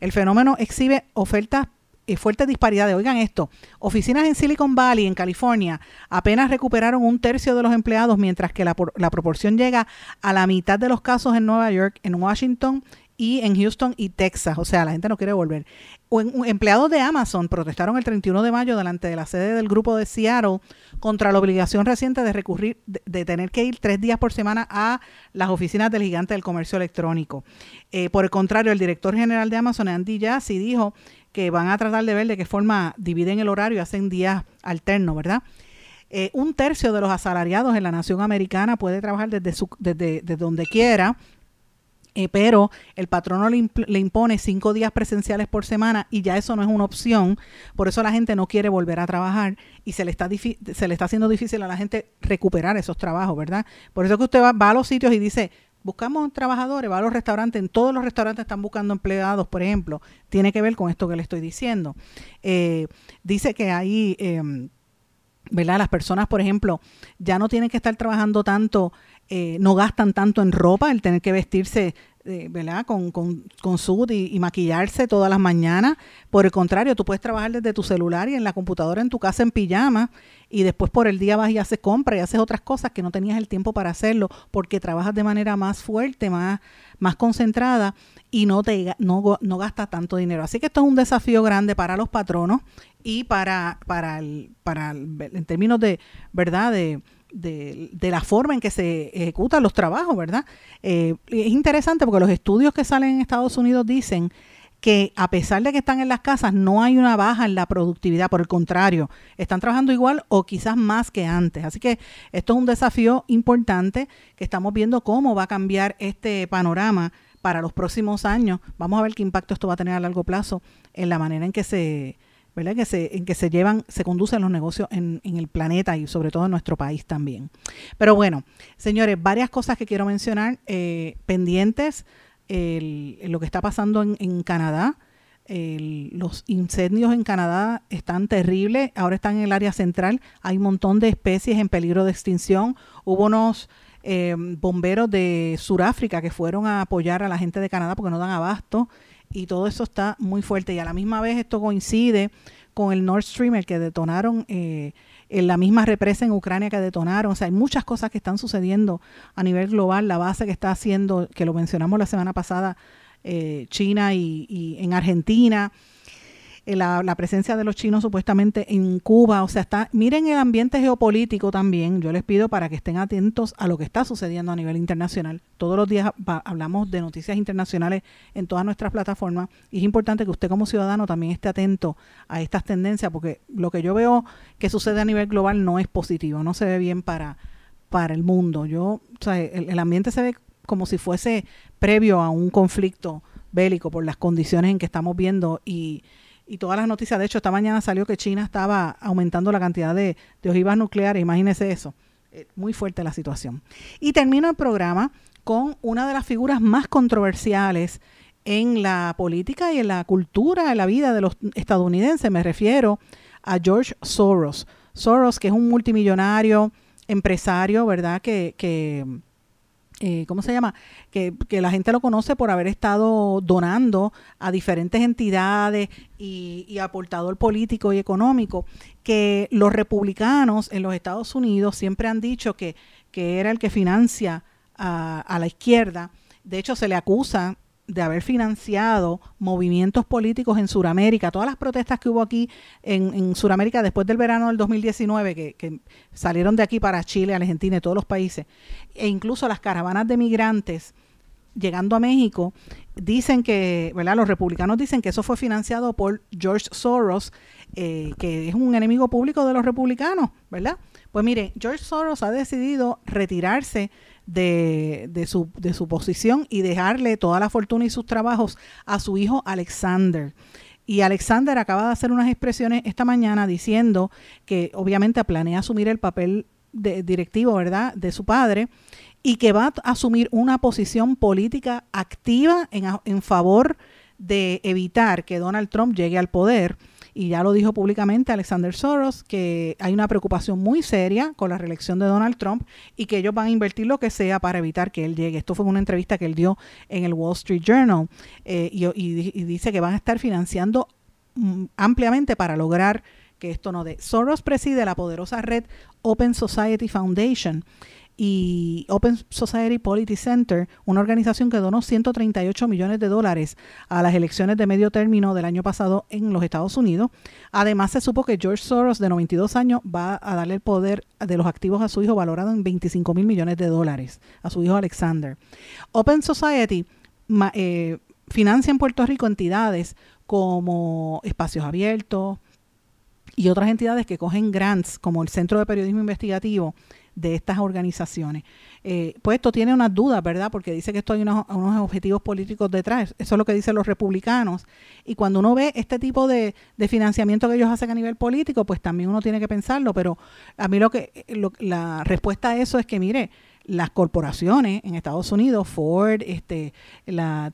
El fenómeno exhibe ofertas y fuertes disparidades. Oigan esto, oficinas en Silicon Valley, en California, apenas recuperaron un tercio de los empleados, mientras que la, la proporción llega a la mitad de los casos en Nueva York, en Washington y en Houston y Texas. O sea, la gente no quiere volver. empleados de Amazon protestaron el 31 de mayo delante de la sede del grupo de Seattle contra la obligación reciente de recurrir, de, tener que ir tres días por semana a las oficinas del gigante del comercio electrónico. Eh, por el contrario, el director general de Amazon, Andy Jassy, dijo que van a tratar de ver de qué forma dividen el horario y hacen días alternos, ¿verdad? Eh, un tercio de los asalariados en la nación americana puede trabajar desde, su, desde, desde donde quiera eh, pero el patrono le, impone cinco días presenciales por semana y ya eso no es una opción. Por eso la gente no quiere volver a trabajar y se le está, se le está haciendo difícil a la gente recuperar esos trabajos, ¿verdad? Por eso que usted va, va a los sitios y dice, buscamos trabajadores, va a los restaurantes, en todos los restaurantes están buscando empleados, por ejemplo, tiene que ver con esto que le estoy diciendo. Eh, dice que hay, eh, ¿verdad? Las personas, por ejemplo, ya no tienen que estar trabajando tanto, eh, no gastan tanto en ropa, el tener que vestirse eh, ¿verdad? Con, con, con sud y, maquillarse todas las mañanas. Por el contrario, tú puedes trabajar desde tu celular y en la computadora en tu casa en pijama y después por el día vas y haces compras y haces otras cosas que no tenías el tiempo para hacerlo porque trabajas de manera más fuerte, más, más concentrada y no, te, no, no gastas tanto dinero. Así que esto es un desafío grande para los patronos y para, para, el, para en términos de, ¿verdad? De, de, la forma en que se ejecutan los trabajos, ¿verdad? Eh, es interesante porque los estudios que salen en Estados Unidos dicen que a pesar de que están en las casas, no hay una baja en la productividad, por el contrario, están trabajando igual o quizás más que antes. Así que esto es un desafío importante que estamos viendo cómo va a cambiar este panorama para los próximos años. Vamos a ver qué impacto esto va a tener a largo plazo en la manera en que se ¿verdad? Que se, en que se llevan, se conducen los negocios en, en, el planeta y sobre todo en nuestro país también. Pero bueno, señores, varias cosas que quiero mencionar eh, pendientes, lo que está pasando en, Canadá. Los incendios en Canadá están terribles, ahora están en el área central, hay un montón de especies en peligro de extinción. Hubo unos eh, bomberos de Sudáfrica que fueron a apoyar a la gente de Canadá porque no dan abasto y todo eso está muy fuerte. Y a la misma vez esto coincide con el Nord Stream, el que detonaron, eh, en la misma represa en Ucrania que detonaron. O sea, hay muchas cosas que están sucediendo a nivel global. La base que está haciendo, que lo mencionamos la semana pasada, eh, China y, y en Argentina. Eh, la, presencia de los chinos supuestamente en Cuba, o sea, está, miren el ambiente geopolítico también, yo les pido para que estén atentos a lo que está sucediendo a nivel internacional. Todos los días hablamos de noticias internacionales en todas nuestras plataformas y es importante que usted como ciudadano también esté atento a estas tendencias porque lo que yo veo que sucede a nivel global no es positivo, no se ve bien para, para el mundo. Yo, o sea, el ambiente se ve como si fuese previo a un conflicto bélico por las condiciones en que estamos viendo y y todas las noticias. De hecho, esta mañana salió que China estaba aumentando la cantidad de, ojivas nucleares. Imagínese eso. Eh, muy fuerte la situación. Y termino el programa con una de las figuras más controversiales en la política y en la cultura, en la vida de los estadounidenses. Me refiero a George Soros. Soros, que es un multimillonario empresario, ¿verdad? Que, que eh, ¿cómo se llama? Que, la gente lo conoce por haber estado donando a diferentes entidades y, aportador político y económico, que los republicanos en los Estados Unidos siempre han dicho que, que era el que financia a, a la izquierda. De hecho, se le acusa de haber financiado movimientos políticos en Sudamérica, todas las protestas que hubo aquí en, en Sudamérica después del verano del 2019, que, que, salieron de aquí para Chile, Argentina y todos los países, e incluso las caravanas de migrantes llegando a México, dicen que, ¿verdad? Los republicanos dicen que eso fue financiado por George Soros, eh, que es un enemigo público de los republicanos, ¿verdad? Pues mire, George Soros ha decidido retirarse de, de, su, de su posición y dejarle toda la fortuna y sus trabajos a su hijo Alexander. Y Alexander acaba de hacer unas expresiones esta mañana diciendo que obviamente planea asumir el papel de, directivo, ¿verdad?, de su padre y que va a asumir una posición política activa en, en favor de evitar que Donald Trump llegue al poder y ya lo dijo públicamente Alexander Soros, que hay una preocupación muy seria con la reelección de Donald Trump y que ellos van a invertir lo que sea para evitar que él llegue. Esto fue una entrevista que él dio en el Wall Street Journal eh, y, y dice que van a estar financiando mm, ampliamente para lograr que esto no dé. Soros preside la poderosa red Open Society Foundation y Open Society Policy Center, una organización que donó 138 millones de dólares a las elecciones de medio término del año pasado en los Estados Unidos. Además, se supo que George Soros, de 92 años, va a darle el poder de los activos a su hijo valorado en 25 mil millones de dólares, a su hijo Alexander. Open Society eh, financia en Puerto Rico entidades como Espacios Abiertos y otras entidades que cogen grants, como el Centro de Periodismo Investigativo, de estas organizaciones. Eh, pues esto tiene unas dudas, ¿verdad? Porque dice que esto hay unos, objetivos políticos detrás. Eso es lo que dicen los republicanos. Y cuando uno ve este tipo de, de, financiamiento que ellos hacen a nivel político, pues también uno tiene que pensarlo. Pero a mí lo que la respuesta a eso es que, mire, las corporaciones en Estados Unidos, Ford, este,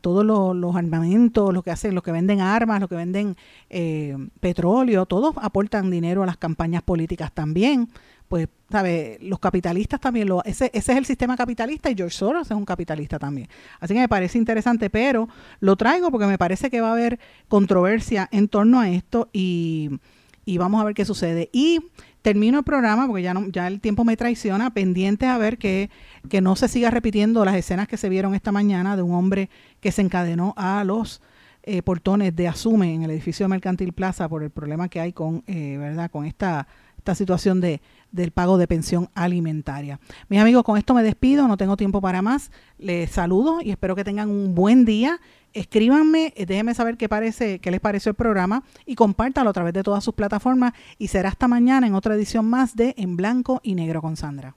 todos los, los, armamentos, los que hacen, los que venden armas, los que venden eh, petróleo, todos aportan dinero a las campañas políticas también. Pues, ¿sabe? Los capitalistas también, lo, ese, ese es el sistema capitalista y George Soros es un capitalista también. Así que me parece interesante, pero lo traigo porque me parece que va a haber controversia en torno a esto y, y vamos a ver qué sucede. Y termino el programa porque ya no, ya el tiempo me traiciona, pendiente a ver que, que no se siga repitiendo las escenas que se vieron esta mañana de un hombre que se encadenó a los eh, portones de Asume en el edificio Mercantil Plaza por el problema que hay con, eh, ¿verdad? con esta, esta situación de, del pago de pensión alimentaria. Mis amigos, con esto me despido, no tengo tiempo para más. Les saludo y espero que tengan un buen día escríbanme, eh, déjenme saber qué, parece, qué les pareció el programa y compártalo a través de todas sus plataformas y será hasta mañana en otra edición más de En Blanco y Negro con Sandra.